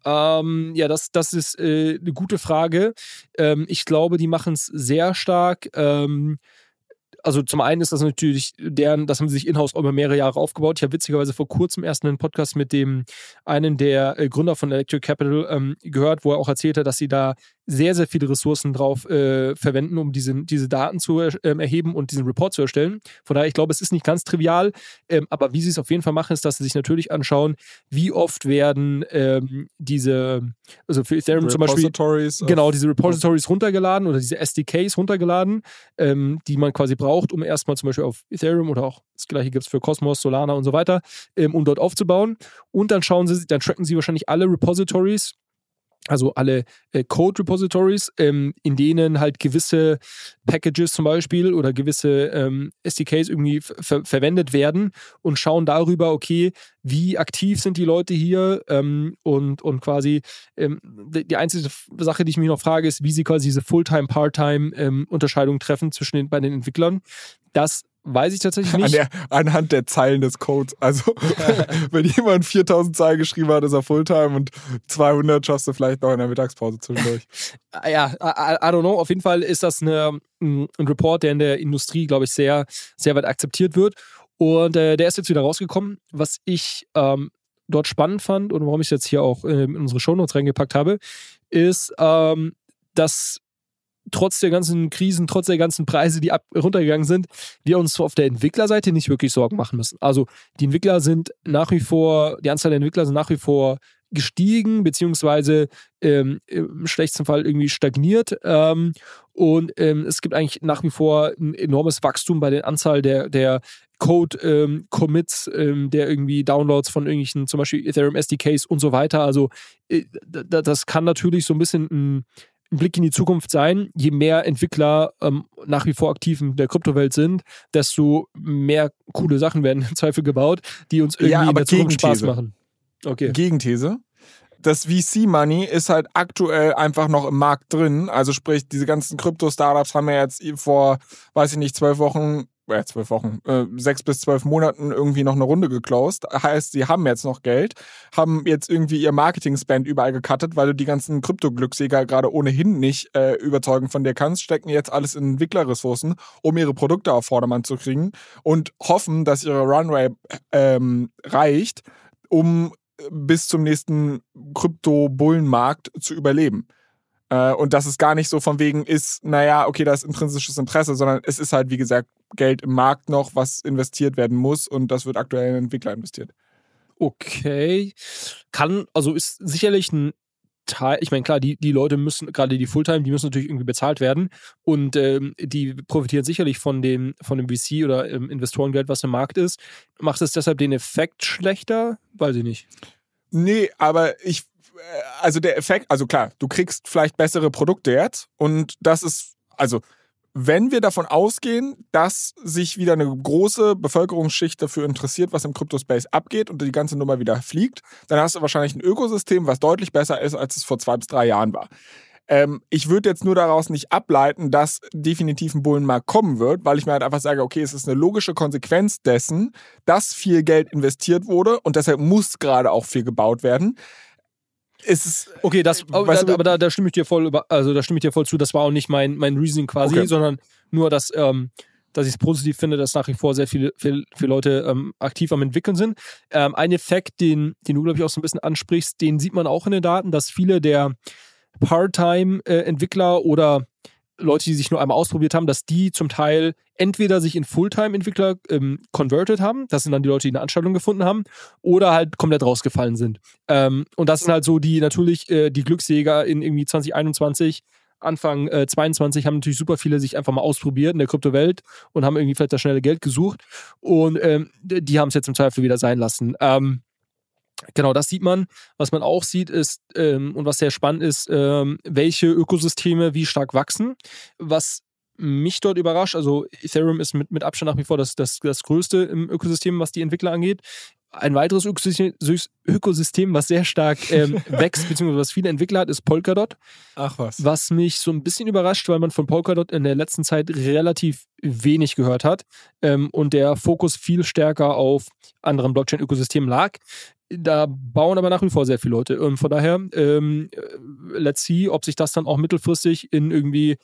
Ähm, ja, das, das ist äh, eine gute Frage. Ähm, ich glaube, die machen es sehr stark. Ähm, also zum einen ist das natürlich deren, das haben sie sich in-house über mehrere Jahre aufgebaut. Ich habe witzigerweise vor kurzem erst einen Podcast mit dem einen der äh, Gründer von Electric Capital ähm, gehört, wo er auch erzählte, dass sie da sehr, sehr viele Ressourcen drauf äh, verwenden, um diese, diese Daten zu äh, erheben und diesen Report zu erstellen. Von daher, ich glaube, es ist nicht ganz trivial, ähm, aber wie sie es auf jeden Fall machen, ist, dass sie sich natürlich anschauen, wie oft werden ähm, diese, also für Ethereum zum Beispiel, genau, diese Repositories runtergeladen oder diese SDKs runtergeladen, ähm, die man quasi braucht, um erstmal zum Beispiel auf Ethereum oder auch das gleiche gibt es für Cosmos, Solana und so weiter, ähm, um dort aufzubauen. Und dann schauen sie, dann tracken sie wahrscheinlich alle Repositories also alle äh, Code Repositories, ähm, in denen halt gewisse Packages zum Beispiel oder gewisse ähm, SDKs irgendwie ver verwendet werden und schauen darüber, okay, wie aktiv sind die Leute hier ähm, und, und quasi ähm, die einzige Sache, die ich mich noch frage, ist, wie sie quasi diese Fulltime, Part-Time ähm, treffen zwischen den, bei den Entwicklern. Das Weiß ich tatsächlich nicht. An der, anhand der Zeilen des Codes. Also, wenn jemand 4000 Zeilen geschrieben hat, ist er Fulltime und 200 schaffst du vielleicht noch in der Mittagspause zwischendurch. ja, I, I, don't know. Auf jeden Fall ist das eine, ein Report, der in der Industrie, glaube ich, sehr, sehr weit akzeptiert wird. Und äh, der ist jetzt wieder rausgekommen. Was ich ähm, dort spannend fand und warum ich es jetzt hier auch äh, in unsere Shownotes reingepackt habe, ist, ähm, dass trotz der ganzen Krisen, trotz der ganzen Preise, die ab, runtergegangen sind, wir uns auf der Entwicklerseite nicht wirklich Sorgen machen müssen. Also die Entwickler sind nach wie vor, die Anzahl der Entwickler sind nach wie vor gestiegen, beziehungsweise ähm, im schlechtesten Fall irgendwie stagniert. Ähm, und ähm, es gibt eigentlich nach wie vor ein enormes Wachstum bei der Anzahl der, der Code-Commits, ähm, ähm, der irgendwie Downloads von irgendwelchen, zum Beispiel Ethereum SDKs und so weiter. Also äh, das kann natürlich so ein bisschen ein ein Blick in die Zukunft sein. Je mehr Entwickler ähm, nach wie vor aktiv in der Kryptowelt sind, desto mehr coole Sachen werden im Zweifel gebaut, die uns irgendwie ja, in der Zukunft Spaß machen. Okay. Gegenthese. Das VC-Money ist halt aktuell einfach noch im Markt drin. Also sprich, diese ganzen Krypto-Startups haben ja jetzt vor, weiß ich nicht, zwölf Wochen äh, zwölf Wochen, äh, sechs bis zwölf Monaten irgendwie noch eine Runde geclosed. Heißt, sie haben jetzt noch Geld, haben jetzt irgendwie ihr Marketing-Spend überall gecuttet, weil du die ganzen Krypto-Glücksjäger gerade ohnehin nicht äh, überzeugen von dir kannst, stecken jetzt alles in Entwicklerressourcen, um ihre Produkte auf Vordermann zu kriegen und hoffen, dass ihre Runway ähm, reicht, um bis zum nächsten Krypto-Bullenmarkt zu überleben. Äh, und dass es gar nicht so von wegen ist, naja, okay, da ist intrinsisches Interesse, sondern es ist halt, wie gesagt, Geld im Markt noch, was investiert werden muss und das wird aktuell in Entwickler investiert. Okay. Kann, also ist sicherlich ein Teil, ich meine, klar, die, die Leute müssen, gerade die Fulltime, die müssen natürlich irgendwie bezahlt werden und ähm, die profitieren sicherlich von dem, von dem VC oder ähm, Investorengeld, was im Markt ist. Macht es deshalb den Effekt schlechter? Weiß ich nicht. Nee, aber ich, also der Effekt, also klar, du kriegst vielleicht bessere Produkte jetzt und das ist, also wenn wir davon ausgehen, dass sich wieder eine große Bevölkerungsschicht dafür interessiert, was im Crypto-Space abgeht und die ganze Nummer wieder fliegt, dann hast du wahrscheinlich ein Ökosystem, was deutlich besser ist, als es vor zwei bis drei Jahren war. Ähm, ich würde jetzt nur daraus nicht ableiten, dass definitiv ein Bullenmarkt kommen wird, weil ich mir halt einfach sage, okay, es ist eine logische Konsequenz dessen, dass viel Geld investiert wurde und deshalb muss gerade auch viel gebaut werden ist okay, das, da, aber da, da, stimme ich dir voll über, also da stimme ich dir voll zu. Das war auch nicht mein, mein Reasoning quasi, okay. sondern nur, dass, ähm, dass ich es positiv finde, dass nach wie vor sehr viele, viele, viele Leute ähm, aktiv am entwickeln sind. Ähm, ein Effekt, den, den du glaube ich auch so ein bisschen ansprichst, den sieht man auch in den Daten, dass viele der Part-Time-Entwickler oder Leute, die sich nur einmal ausprobiert haben, dass die zum Teil entweder sich in Fulltime-Entwickler ähm, converted haben, das sind dann die Leute, die eine Anstellung gefunden haben, oder halt komplett rausgefallen sind. Ähm, und das sind halt so die natürlich äh, die Glücksjäger in irgendwie 2021. Anfang äh, 22 haben natürlich super viele sich einfach mal ausprobiert in der Kryptowelt und haben irgendwie vielleicht das schnelle Geld gesucht. Und ähm, die haben es jetzt im Zweifel wieder sein lassen. Ähm, Genau, das sieht man. Was man auch sieht, ist, ähm, und was sehr spannend ist, ähm, welche Ökosysteme wie stark wachsen. Was mich dort überrascht, also Ethereum ist mit, mit Abstand nach wie vor das, das, das größte im Ökosystem, was die Entwickler angeht. Ein weiteres Ökosystem, Ökosystem was sehr stark ähm, wächst, beziehungsweise was viele Entwickler hat, ist Polkadot. Ach was. Was mich so ein bisschen überrascht, weil man von Polkadot in der letzten Zeit relativ wenig gehört hat ähm, und der Fokus viel stärker auf anderen Blockchain-Ökosystemen lag. Da bauen aber nach wie vor sehr viele Leute. Und von daher, ähm, let's see, ob sich das dann auch mittelfristig in irgendwie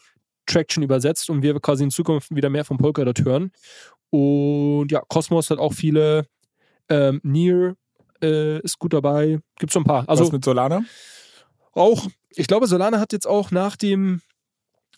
Traction übersetzt und wir quasi in Zukunft wieder mehr von Polkadot hören. Und ja, Cosmos hat auch viele. Ähm, Near äh, ist gut dabei. Gibt so ein paar. Also, Was mit Solana? Auch. Ich glaube, Solana hat jetzt auch nach dem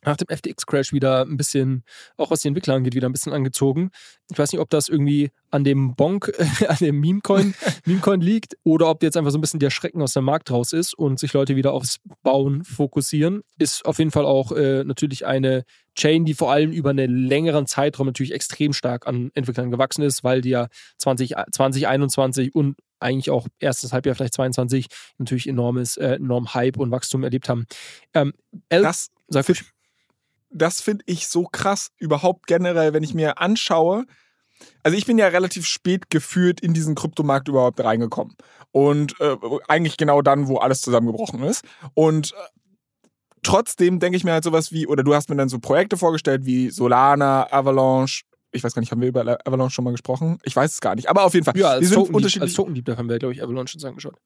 nach dem FTX-Crash wieder ein bisschen, auch was die Entwickler angeht, wieder ein bisschen angezogen. Ich weiß nicht, ob das irgendwie an dem Bonk, an dem Meme-Coin Meme liegt oder ob jetzt einfach so ein bisschen der Schrecken aus dem Markt raus ist und sich Leute wieder aufs Bauen fokussieren. Ist auf jeden Fall auch äh, natürlich eine Chain, die vor allem über einen längeren Zeitraum natürlich extrem stark an Entwicklern gewachsen ist, weil die ja 20, 2021 und eigentlich auch erstes Halbjahr, vielleicht 22, natürlich enormes, äh, enorm Hype und Wachstum erlebt haben. Ähm, das, sag ich, das finde ich so krass überhaupt generell, wenn ich mir anschaue. Also ich bin ja relativ spät gefühlt in diesen Kryptomarkt überhaupt reingekommen. Und äh, eigentlich genau dann, wo alles zusammengebrochen ist. Und äh, trotzdem denke ich mir halt sowas wie, oder du hast mir dann so Projekte vorgestellt wie Solana, Avalanche, ich weiß gar nicht, haben wir über Avalanche schon mal gesprochen? Ich weiß es gar nicht. Aber auf jeden Fall. Ja, als Token, als Token haben wir, glaube ich, Avalanche schon angeschaut.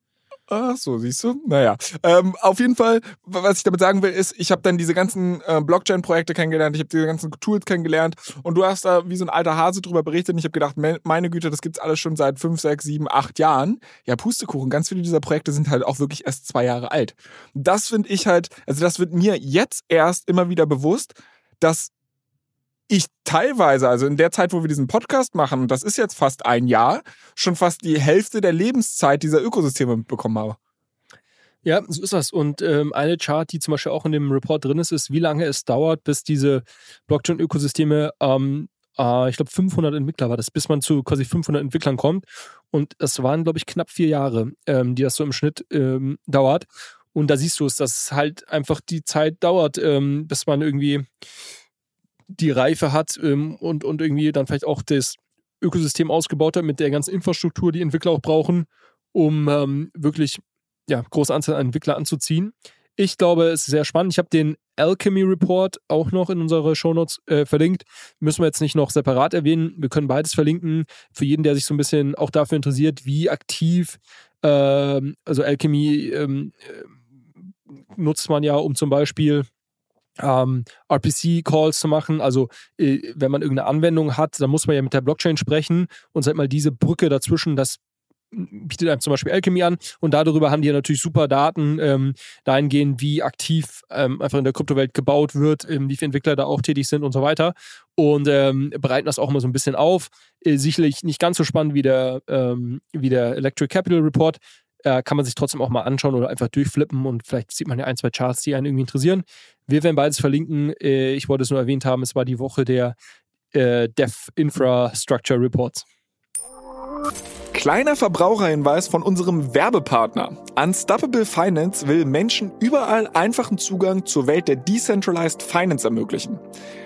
Ach so, siehst du? Naja. Ähm, auf jeden Fall, was ich damit sagen will, ist, ich habe dann diese ganzen äh, Blockchain-Projekte kennengelernt, ich habe diese ganzen Tools kennengelernt und du hast da wie so ein alter Hase drüber berichtet und ich habe gedacht, meine Güte, das gibt's alles schon seit fünf, sechs, sieben, acht Jahren. Ja, Pustekuchen, ganz viele dieser Projekte sind halt auch wirklich erst zwei Jahre alt. Das finde ich halt, also das wird mir jetzt erst immer wieder bewusst, dass ich teilweise, also in der Zeit, wo wir diesen Podcast machen, das ist jetzt fast ein Jahr, schon fast die Hälfte der Lebenszeit dieser Ökosysteme mitbekommen habe. Ja, so ist das. Und ähm, eine Chart, die zum Beispiel auch in dem Report drin ist, ist, wie lange es dauert, bis diese Blockchain-Ökosysteme, ähm, äh, ich glaube 500 Entwickler war das, bis man zu quasi 500 Entwicklern kommt. Und das waren, glaube ich, knapp vier Jahre, ähm, die das so im Schnitt ähm, dauert. Und da siehst du es, dass halt einfach die Zeit dauert, ähm, bis man irgendwie die Reife hat ähm, und, und irgendwie dann vielleicht auch das Ökosystem ausgebaut hat mit der ganzen Infrastruktur, die Entwickler auch brauchen, um ähm, wirklich ja, große Anzahl an Entwickler anzuziehen. Ich glaube, es ist sehr spannend. Ich habe den Alchemy Report auch noch in unsere Shownotes äh, verlinkt. Müssen wir jetzt nicht noch separat erwähnen. Wir können beides verlinken. Für jeden, der sich so ein bisschen auch dafür interessiert, wie aktiv, äh, also Alchemy ähm, äh, nutzt man ja, um zum Beispiel ähm, RPC-Calls zu machen. Also äh, wenn man irgendeine Anwendung hat, dann muss man ja mit der Blockchain sprechen und sag mal diese Brücke dazwischen, das bietet einem zum Beispiel Alchemy an und darüber haben die ja natürlich super Daten ähm, dahingehend, wie aktiv ähm, einfach in der Kryptowelt gebaut wird, ähm, wie viele Entwickler da auch tätig sind und so weiter und ähm, bereiten das auch immer so ein bisschen auf. Äh, sicherlich nicht ganz so spannend wie der, ähm, wie der Electric Capital Report, äh, kann man sich trotzdem auch mal anschauen oder einfach durchflippen und vielleicht sieht man ja ein, zwei Charts, die einen irgendwie interessieren. Wir werden beides verlinken. Äh, ich wollte es nur erwähnt haben, es war die Woche der äh, Dev Infrastructure Reports. Kleiner Verbraucherhinweis von unserem Werbepartner. Unstoppable Finance will Menschen überall einfachen Zugang zur Welt der Decentralized Finance ermöglichen.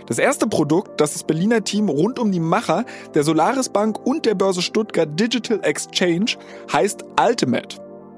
Das erste Produkt, das das Berliner Team rund um die Macher der Solaris Bank und der Börse Stuttgart Digital Exchange heißt Ultimate.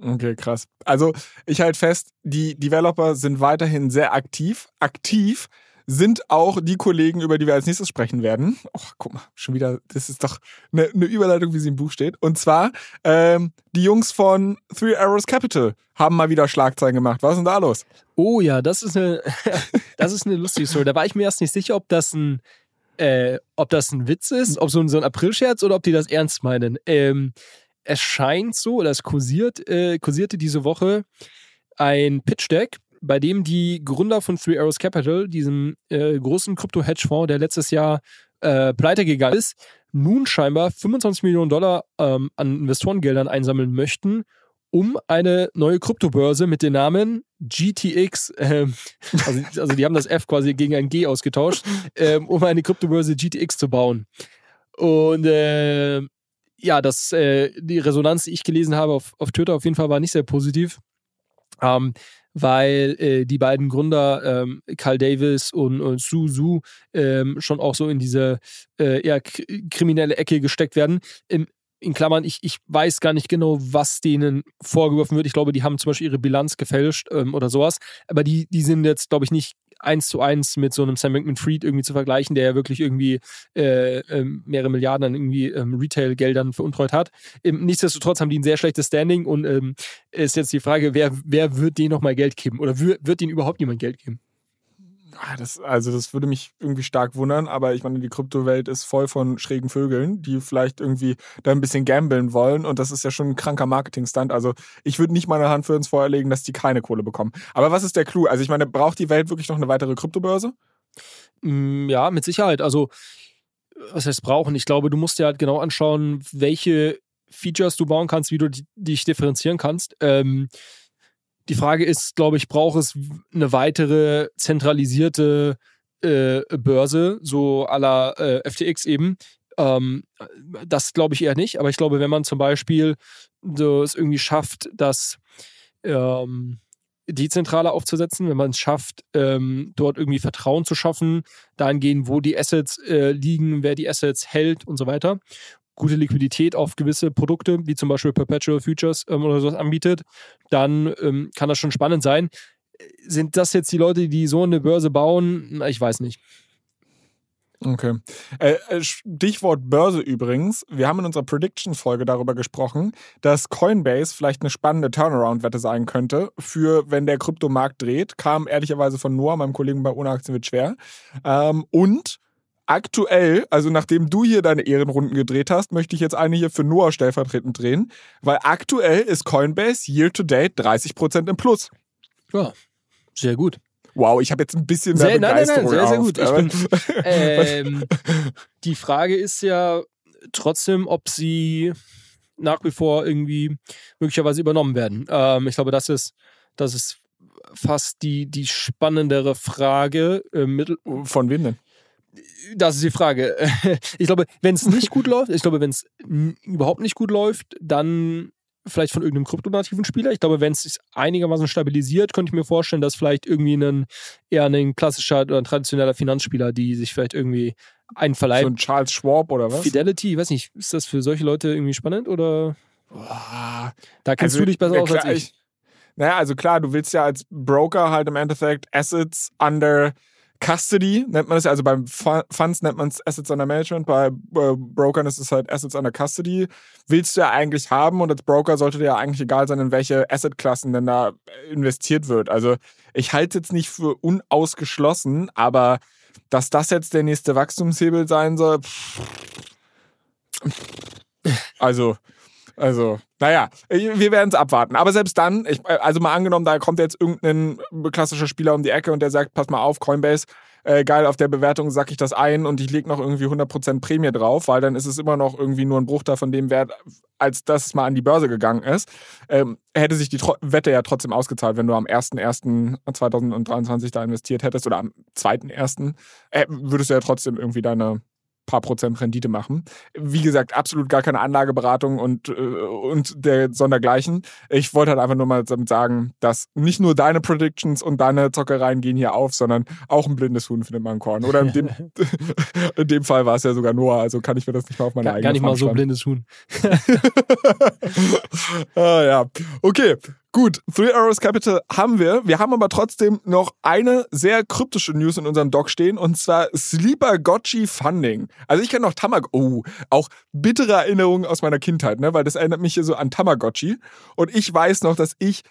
Okay, krass. Also ich halte fest, die Developer sind weiterhin sehr aktiv. Aktiv sind auch die Kollegen, über die wir als nächstes sprechen werden. Oh, guck mal, schon wieder, das ist doch eine, eine Überleitung, wie sie im Buch steht. Und zwar, ähm, die Jungs von Three Arrows Capital haben mal wieder Schlagzeilen gemacht. Was ist denn da los? Oh ja, das ist eine, das ist eine lustige Story. Da war ich mir erst nicht sicher, ob das ein, äh, ob das ein Witz ist, ob so ein, so ein Aprilscherz oder ob die das ernst meinen. Ähm, es scheint so, oder es kursiert, äh, kursierte diese Woche ein Pitch-Deck, bei dem die Gründer von Three Arrows Capital, diesem äh, großen Krypto-Hedgefonds, der letztes Jahr äh, pleite gegangen ist, nun scheinbar 25 Millionen Dollar ähm, an Investorengeldern einsammeln möchten, um eine neue Kryptobörse mit dem Namen GTX, ähm, also, also, die haben das F quasi gegen ein G ausgetauscht, ähm, um eine Kryptobörse GTX zu bauen. Und äh, ja, das, äh, die Resonanz, die ich gelesen habe auf, auf Twitter auf jeden Fall war nicht sehr positiv. Ähm, weil äh, die beiden Gründer, ähm, Carl Davis und, und Su Su, ähm, schon auch so in diese äh, eher kriminelle Ecke gesteckt werden. Im, in Klammern, ich, ich weiß gar nicht genau, was denen vorgeworfen wird. Ich glaube, die haben zum Beispiel ihre Bilanz gefälscht ähm, oder sowas. Aber die, die sind jetzt, glaube ich, nicht eins zu eins mit so einem Sam Bankman-Fried irgendwie zu vergleichen, der ja wirklich irgendwie äh, äh, mehrere Milliarden an irgendwie ähm, Retail-Geldern veruntreut hat. Ähm, nichtsdestotrotz haben die ein sehr schlechtes Standing und ähm, ist jetzt die Frage, wer, wer wird denen nochmal Geld geben? Oder wird, denen überhaupt jemand Geld geben? Ah, das, also das würde mich irgendwie stark wundern, aber ich meine, die Kryptowelt ist voll von schrägen Vögeln, die vielleicht irgendwie da ein bisschen gambeln wollen und das ist ja schon ein kranker Marketingstand. Also ich würde nicht meine Hand für ins Feuer dass die keine Kohle bekommen. Aber was ist der Clou? Also ich meine, braucht die Welt wirklich noch eine weitere Kryptobörse? Mm, ja, mit Sicherheit. Also was heißt brauchen? Ich glaube, du musst dir halt genau anschauen, welche Features du bauen kannst, wie du dich differenzieren kannst. Ähm, die Frage ist, glaube ich, braucht es eine weitere zentralisierte äh, Börse, so la äh, FTX eben. Ähm, das glaube ich eher nicht, aber ich glaube, wenn man zum Beispiel so es irgendwie schafft, das ähm, dezentraler aufzusetzen, wenn man es schafft, ähm, dort irgendwie Vertrauen zu schaffen, dahingehend, wo die Assets äh, liegen, wer die Assets hält und so weiter gute Liquidität auf gewisse Produkte, wie zum Beispiel Perpetual Futures ähm, oder sowas anbietet, dann ähm, kann das schon spannend sein. Sind das jetzt die Leute, die so eine Börse bauen? Ich weiß nicht. Okay. Äh, äh, Stichwort Börse übrigens. Wir haben in unserer Predictions-Folge darüber gesprochen, dass Coinbase vielleicht eine spannende Turnaround-Wette sein könnte, für wenn der Kryptomarkt dreht. Kam ehrlicherweise von Noah, meinem Kollegen bei Ohne Aktien wird schwer. Ähm, und aktuell, also nachdem du hier deine Ehrenrunden gedreht hast, möchte ich jetzt eine hier für Noah stellvertretend drehen, weil aktuell ist Coinbase year to date 30% im Plus. Ja, sehr gut. Wow, ich habe jetzt ein bisschen mehr sehr, Begeisterung nein, nein, nein, sehr, sehr gut. Bin, ähm, die Frage ist ja trotzdem, ob sie nach wie vor irgendwie möglicherweise übernommen werden. Ähm, ich glaube, das ist, das ist fast die, die spannendere Frage. Äh, Von wem denn? Das ist die Frage. Ich glaube, wenn es nicht gut läuft, ich glaube, wenn es überhaupt nicht gut läuft, dann vielleicht von irgendeinem kryptonativen Spieler. Ich glaube, wenn es sich einigermaßen stabilisiert, könnte ich mir vorstellen, dass vielleicht irgendwie ein eher ein klassischer oder ein traditioneller Finanzspieler, die sich vielleicht irgendwie einverleiben. So ein Charles Schwab oder was? Fidelity, ich weiß nicht, ist das für solche Leute irgendwie spannend oder? Boah, da kennst also, du dich besser ja, aus als ich. Naja, also klar, du willst ja als Broker halt im Endeffekt Assets under Custody, nennt man es. Also beim Funds nennt man es Assets under Management, bei äh, Brokern ist es halt Assets under Custody. Willst du ja eigentlich haben und als Broker sollte dir ja eigentlich egal sein, in welche Assetklassen denn da investiert wird. Also ich halte es jetzt nicht für unausgeschlossen, aber dass das jetzt der nächste Wachstumshebel sein soll, pff, also also, naja, wir werden es abwarten. Aber selbst dann, ich, also mal angenommen, da kommt jetzt irgendein klassischer Spieler um die Ecke und der sagt, pass mal auf, Coinbase, äh, geil, auf der Bewertung sacke ich das ein und ich lege noch irgendwie 100% Prämie drauf, weil dann ist es immer noch irgendwie nur ein Bruchteil von dem Wert, als das mal an die Börse gegangen ist. Ähm, hätte sich die Tro Wette ja trotzdem ausgezahlt, wenn du am 1.1.2023 da investiert hättest oder am 2.1. Äh, würdest du ja trotzdem irgendwie deine paar Prozent Rendite machen. Wie gesagt, absolut gar keine Anlageberatung und, äh, und der Sondergleichen. Ich wollte halt einfach nur mal damit sagen, dass nicht nur deine Predictions und deine Zockereien gehen hier auf, sondern auch ein blindes Huhn findet man ein Korn. Oder in dem, in dem Fall war es ja sogar Noah, also kann ich mir das nicht mal auf meine gar, eigene Gar nicht Farm mal so ein blindes Huhn. ah, ja, okay. Gut, Three Arrows Capital haben wir. Wir haben aber trotzdem noch eine sehr kryptische News in unserem Doc stehen und zwar Sleeper Gotchi Funding. Also ich kenne noch Tamagotchi. Oh, auch bittere Erinnerungen aus meiner Kindheit, ne? weil das erinnert mich hier so an Tamagotchi. Und ich weiß noch, dass ich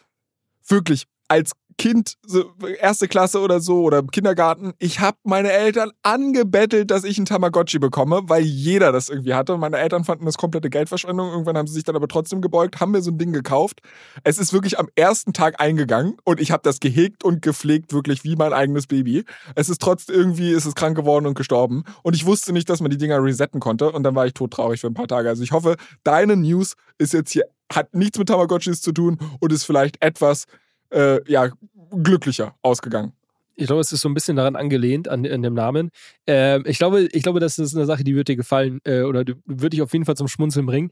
wirklich als Kind, so erste Klasse oder so oder Kindergarten, ich habe meine Eltern angebettelt, dass ich einen Tamagotchi bekomme, weil jeder das irgendwie hatte. Und meine Eltern fanden das komplette Geldverschwendung. Irgendwann haben sie sich dann aber trotzdem gebeugt, haben mir so ein Ding gekauft. Es ist wirklich am ersten Tag eingegangen und ich habe das gehegt und gepflegt, wirklich wie mein eigenes Baby. Es ist trotzdem irgendwie, ist es krank geworden und gestorben. Und ich wusste nicht, dass man die Dinger resetten konnte. Und dann war ich todtraurig für ein paar Tage. Also ich hoffe, deine News ist jetzt hier, hat nichts mit Tamagotchis zu tun und ist vielleicht etwas äh, ja, glücklicher ausgegangen. Ich glaube, es ist so ein bisschen daran angelehnt, an, an dem Namen. Ähm, ich, glaube, ich glaube, das ist eine Sache, die wird dir gefallen äh, oder würde dich auf jeden Fall zum Schmunzeln bringen.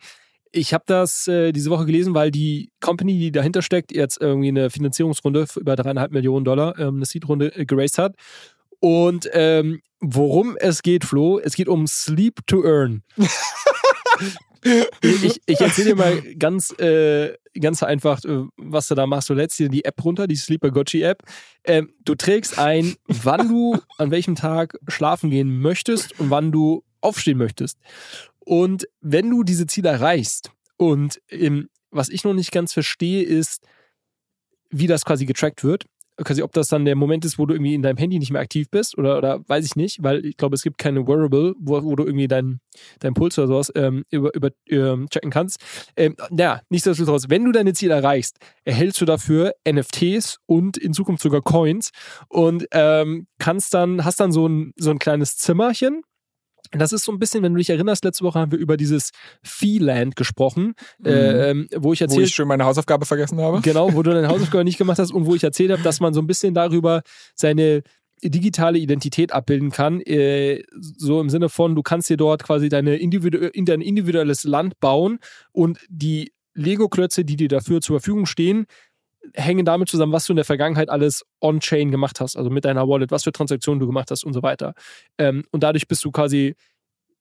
Ich habe das äh, diese Woche gelesen, weil die Company, die dahinter steckt, jetzt irgendwie eine Finanzierungsrunde für über dreieinhalb Millionen Dollar, ähm, eine Seed-Runde äh, geraced hat. Und ähm, worum es geht, Flo, es geht um Sleep to Earn. ich, ich erzähle dir mal ganz, äh, ganz einfach, äh, was du da machst. Du lädst dir die App runter, die Sleeper Gotchi App. Ähm, du trägst ein, wann du an welchem Tag schlafen gehen möchtest und wann du aufstehen möchtest. Und wenn du diese Ziele erreichst und ähm, was ich noch nicht ganz verstehe, ist, wie das quasi getrackt wird quasi, ob das dann der Moment ist, wo du irgendwie in deinem Handy nicht mehr aktiv bist oder, oder weiß ich nicht, weil ich glaube, es gibt keine Wearable, wo, wo du irgendwie deinen dein Puls oder sowas ähm, über, über ähm, checken kannst. Ähm, ja, nichtsdestotrotz, wenn du deine Ziele erreichst, erhältst du dafür NFTs und in Zukunft sogar Coins und ähm, kannst dann, hast dann so ein, so ein kleines Zimmerchen, das ist so ein bisschen, wenn du dich erinnerst, letzte Woche haben wir über dieses Feeland gesprochen, mhm. äh, wo ich erzählt, wo ich schön meine Hausaufgabe vergessen habe. Genau, wo du deine Hausaufgabe nicht gemacht hast und wo ich erzählt habe, dass man so ein bisschen darüber seine digitale Identität abbilden kann, äh, so im Sinne von, du kannst dir dort quasi deine individu dein individuelles Land bauen und die Lego-Klötze, die dir dafür zur Verfügung stehen, hängen damit zusammen, was du in der Vergangenheit alles on-chain gemacht hast, also mit deiner Wallet, was für Transaktionen du gemacht hast und so weiter. Ähm, und dadurch bist du quasi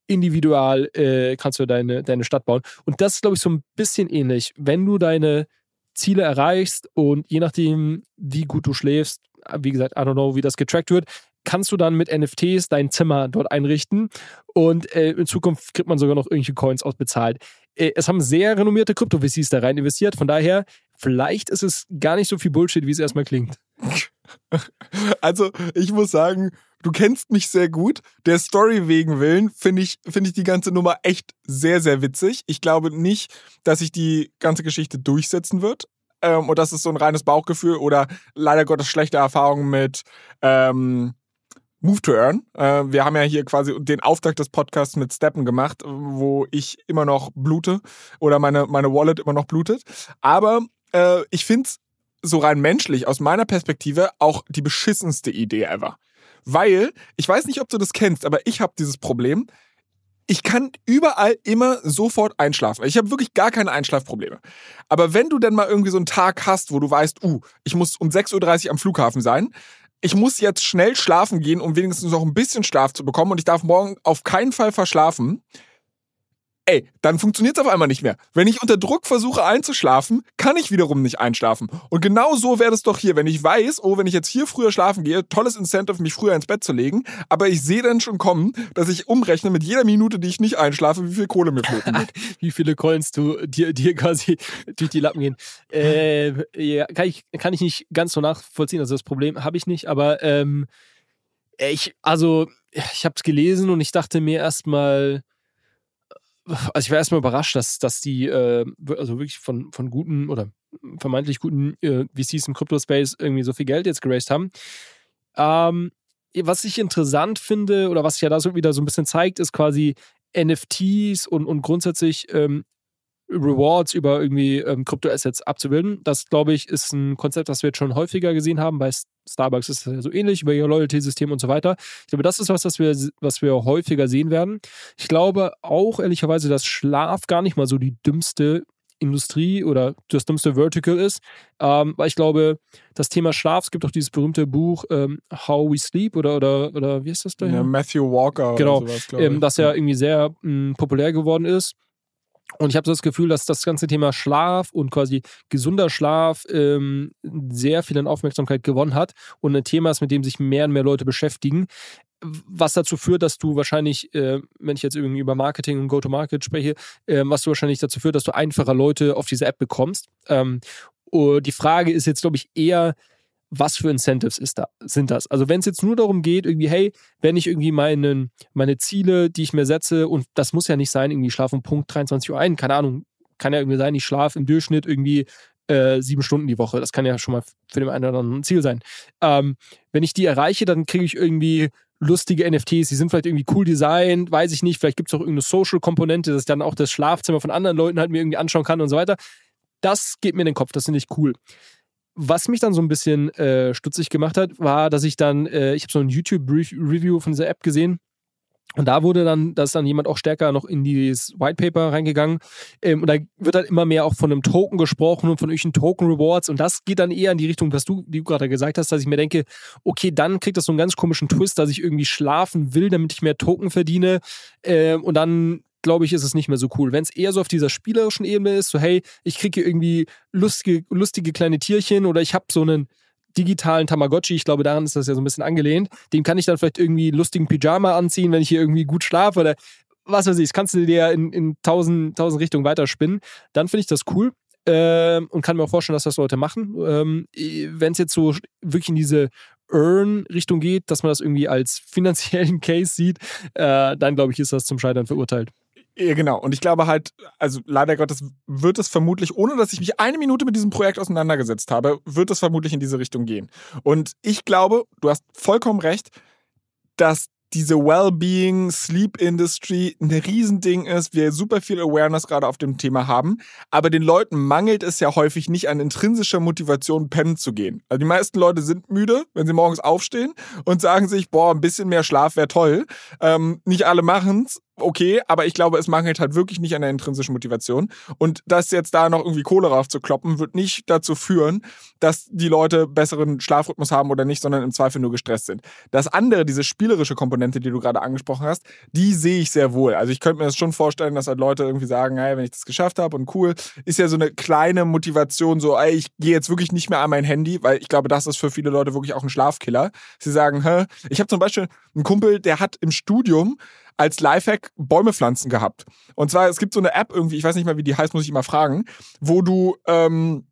individual, äh, kannst du deine, deine Stadt bauen. Und das ist, glaube ich, so ein bisschen ähnlich. Wenn du deine Ziele erreichst und je nachdem, wie gut du schläfst, wie gesagt, I don't know, wie das getrackt wird, kannst du dann mit NFTs dein Zimmer dort einrichten und äh, in Zukunft kriegt man sogar noch irgendwelche Coins ausbezahlt. Äh, es haben sehr renommierte Krypto-VCs da rein investiert, von daher, vielleicht ist es gar nicht so viel Bullshit, wie es erstmal klingt. Also, ich muss sagen, du kennst mich sehr gut. Der Story wegen Willen finde ich, finde ich die ganze Nummer echt sehr, sehr witzig. Ich glaube nicht, dass sich die ganze Geschichte durchsetzen wird. Ähm, und das ist so ein reines Bauchgefühl oder leider Gottes schlechte Erfahrungen mit ähm, Move to Earn. Äh, wir haben ja hier quasi den Auftakt des Podcasts mit Steppen gemacht, wo ich immer noch blute oder meine, meine Wallet immer noch blutet. Aber äh, ich finde es so rein menschlich aus meiner Perspektive auch die beschissenste Idee ever. Weil, ich weiß nicht, ob du das kennst, aber ich habe dieses Problem. Ich kann überall immer sofort einschlafen. Ich habe wirklich gar keine Einschlafprobleme. Aber wenn du dann mal irgendwie so einen Tag hast, wo du weißt, uh, ich muss um 6.30 Uhr am Flughafen sein, ich muss jetzt schnell schlafen gehen, um wenigstens noch ein bisschen Schlaf zu bekommen und ich darf morgen auf keinen Fall verschlafen, ey, dann funktioniert es auf einmal nicht mehr. Wenn ich unter Druck versuche einzuschlafen, kann ich wiederum nicht einschlafen. Und genau so wäre das doch hier, wenn ich weiß, oh, wenn ich jetzt hier früher schlafen gehe, tolles Incentive, mich früher ins Bett zu legen, aber ich sehe dann schon kommen, dass ich umrechne mit jeder Minute, die ich nicht einschlafe, wie viel Kohle mir flöten wird. wie viele Coins du dir, dir quasi durch die Lappen gehen. Äh, ja, kann ich, kann ich nicht ganz so nachvollziehen, also das Problem habe ich nicht, aber ähm, ich, also, ich habe es gelesen und ich dachte mir erstmal, also ich war erstmal überrascht, dass, dass die äh, also wirklich von, von guten oder vermeintlich guten äh, VCs im Crypto-Space irgendwie so viel Geld jetzt geraced haben. Ähm, was ich interessant finde oder was sich ja da so wieder so ein bisschen zeigt, ist quasi NFTs und, und grundsätzlich ähm, Rewards über irgendwie ähm, Kryptoassets abzubilden. Das, glaube ich, ist ein Konzept, das wir jetzt schon häufiger gesehen haben. Bei Starbucks ist es ja so ähnlich, über ihr Loyalty-System und so weiter. Ich glaube, das ist was, was wir, was wir häufiger sehen werden. Ich glaube auch, ehrlicherweise, dass Schlaf gar nicht mal so die dümmste Industrie oder das dümmste Vertical ist. Ähm, weil ich glaube, das Thema Schlaf, es gibt auch dieses berühmte Buch ähm, How We Sleep oder, oder, oder wie ist das da? Ja, Matthew Walker genau, sowas, ähm, das ja irgendwie sehr mh, hm, populär geworden ist. Und ich habe so das Gefühl, dass das ganze Thema Schlaf und quasi gesunder Schlaf ähm, sehr viel an Aufmerksamkeit gewonnen hat und ein Thema ist, mit dem sich mehr und mehr Leute beschäftigen. Was dazu führt, dass du wahrscheinlich, äh, wenn ich jetzt irgendwie über Marketing und Go-to-Market spreche, äh, was du wahrscheinlich dazu führt, dass du einfacher Leute auf diese App bekommst. Ähm, die Frage ist jetzt, glaube ich, eher, was für Incentives ist da, sind das? Also wenn es jetzt nur darum geht, irgendwie, hey, wenn ich irgendwie meinen, meine Ziele, die ich mir setze, und das muss ja nicht sein, irgendwie schlafen Punkt 23 Uhr ein, keine Ahnung, kann ja irgendwie sein, ich schlafe im Durchschnitt irgendwie äh, sieben Stunden die Woche. Das kann ja schon mal für den einen oder anderen ein Ziel sein. Ähm, wenn ich die erreiche, dann kriege ich irgendwie lustige NFTs, die sind vielleicht irgendwie cool designt, weiß ich nicht, vielleicht gibt es auch irgendeine Social-Komponente, dass ich dann auch das Schlafzimmer von anderen Leuten halt mir irgendwie anschauen kann und so weiter. Das geht mir in den Kopf, das finde ich cool. Was mich dann so ein bisschen äh, stutzig gemacht hat, war, dass ich dann, äh, ich habe so ein YouTube-Review von dieser App gesehen. Und da wurde dann, da ist dann jemand auch stärker noch in dieses White Paper reingegangen. Ähm, und da wird dann immer mehr auch von einem Token gesprochen und von irgendwelchen Token Rewards. Und das geht dann eher in die Richtung, was du, wie du gerade gesagt hast, dass ich mir denke, okay, dann kriegt das so einen ganz komischen Twist, dass ich irgendwie schlafen will, damit ich mehr Token verdiene. Ähm, und dann glaube ich, ist es nicht mehr so cool. Wenn es eher so auf dieser spielerischen Ebene ist, so hey, ich kriege hier irgendwie lustige, lustige kleine Tierchen oder ich habe so einen digitalen Tamagotchi, ich glaube, daran ist das ja so ein bisschen angelehnt, dem kann ich dann vielleicht irgendwie lustigen Pyjama anziehen, wenn ich hier irgendwie gut schlafe oder was weiß ich, das kannst du dir in, in tausend, tausend Richtungen weiterspinnen. Dann finde ich das cool. Ähm, und kann mir auch vorstellen, dass das Leute machen. Ähm, wenn es jetzt so wirklich in diese Earn-Richtung geht, dass man das irgendwie als finanziellen Case sieht, äh, dann glaube ich, ist das zum Scheitern verurteilt. Ja, genau. Und ich glaube halt, also leider Gottes wird es vermutlich, ohne dass ich mich eine Minute mit diesem Projekt auseinandergesetzt habe, wird es vermutlich in diese Richtung gehen. Und ich glaube, du hast vollkommen recht, dass diese Wellbeing, Sleep Industry ein Riesending ist, wir super viel Awareness gerade auf dem Thema haben, aber den Leuten mangelt es ja häufig nicht an intrinsischer Motivation, pennen zu gehen. Also die meisten Leute sind müde, wenn sie morgens aufstehen und sagen sich, boah, ein bisschen mehr Schlaf wäre toll. Ähm, nicht alle machen's okay, aber ich glaube, es mangelt halt wirklich nicht an der intrinsischen Motivation. Und das jetzt da noch irgendwie Kohle raufzukloppen, wird nicht dazu führen, dass die Leute besseren Schlafrhythmus haben oder nicht, sondern im Zweifel nur gestresst sind. Das andere, diese spielerische Komponente, die du gerade angesprochen hast, die sehe ich sehr wohl. Also ich könnte mir das schon vorstellen, dass halt Leute irgendwie sagen, hey, wenn ich das geschafft habe und cool, ist ja so eine kleine Motivation, so, ey, ich gehe jetzt wirklich nicht mehr an mein Handy, weil ich glaube, das ist für viele Leute wirklich auch ein Schlafkiller. Sie sagen, hä, ich habe zum Beispiel einen Kumpel, der hat im Studium als Lifehack Bäume pflanzen gehabt. Und zwar, es gibt so eine App irgendwie, ich weiß nicht mal, wie die heißt, muss ich immer fragen, wo du, ähm,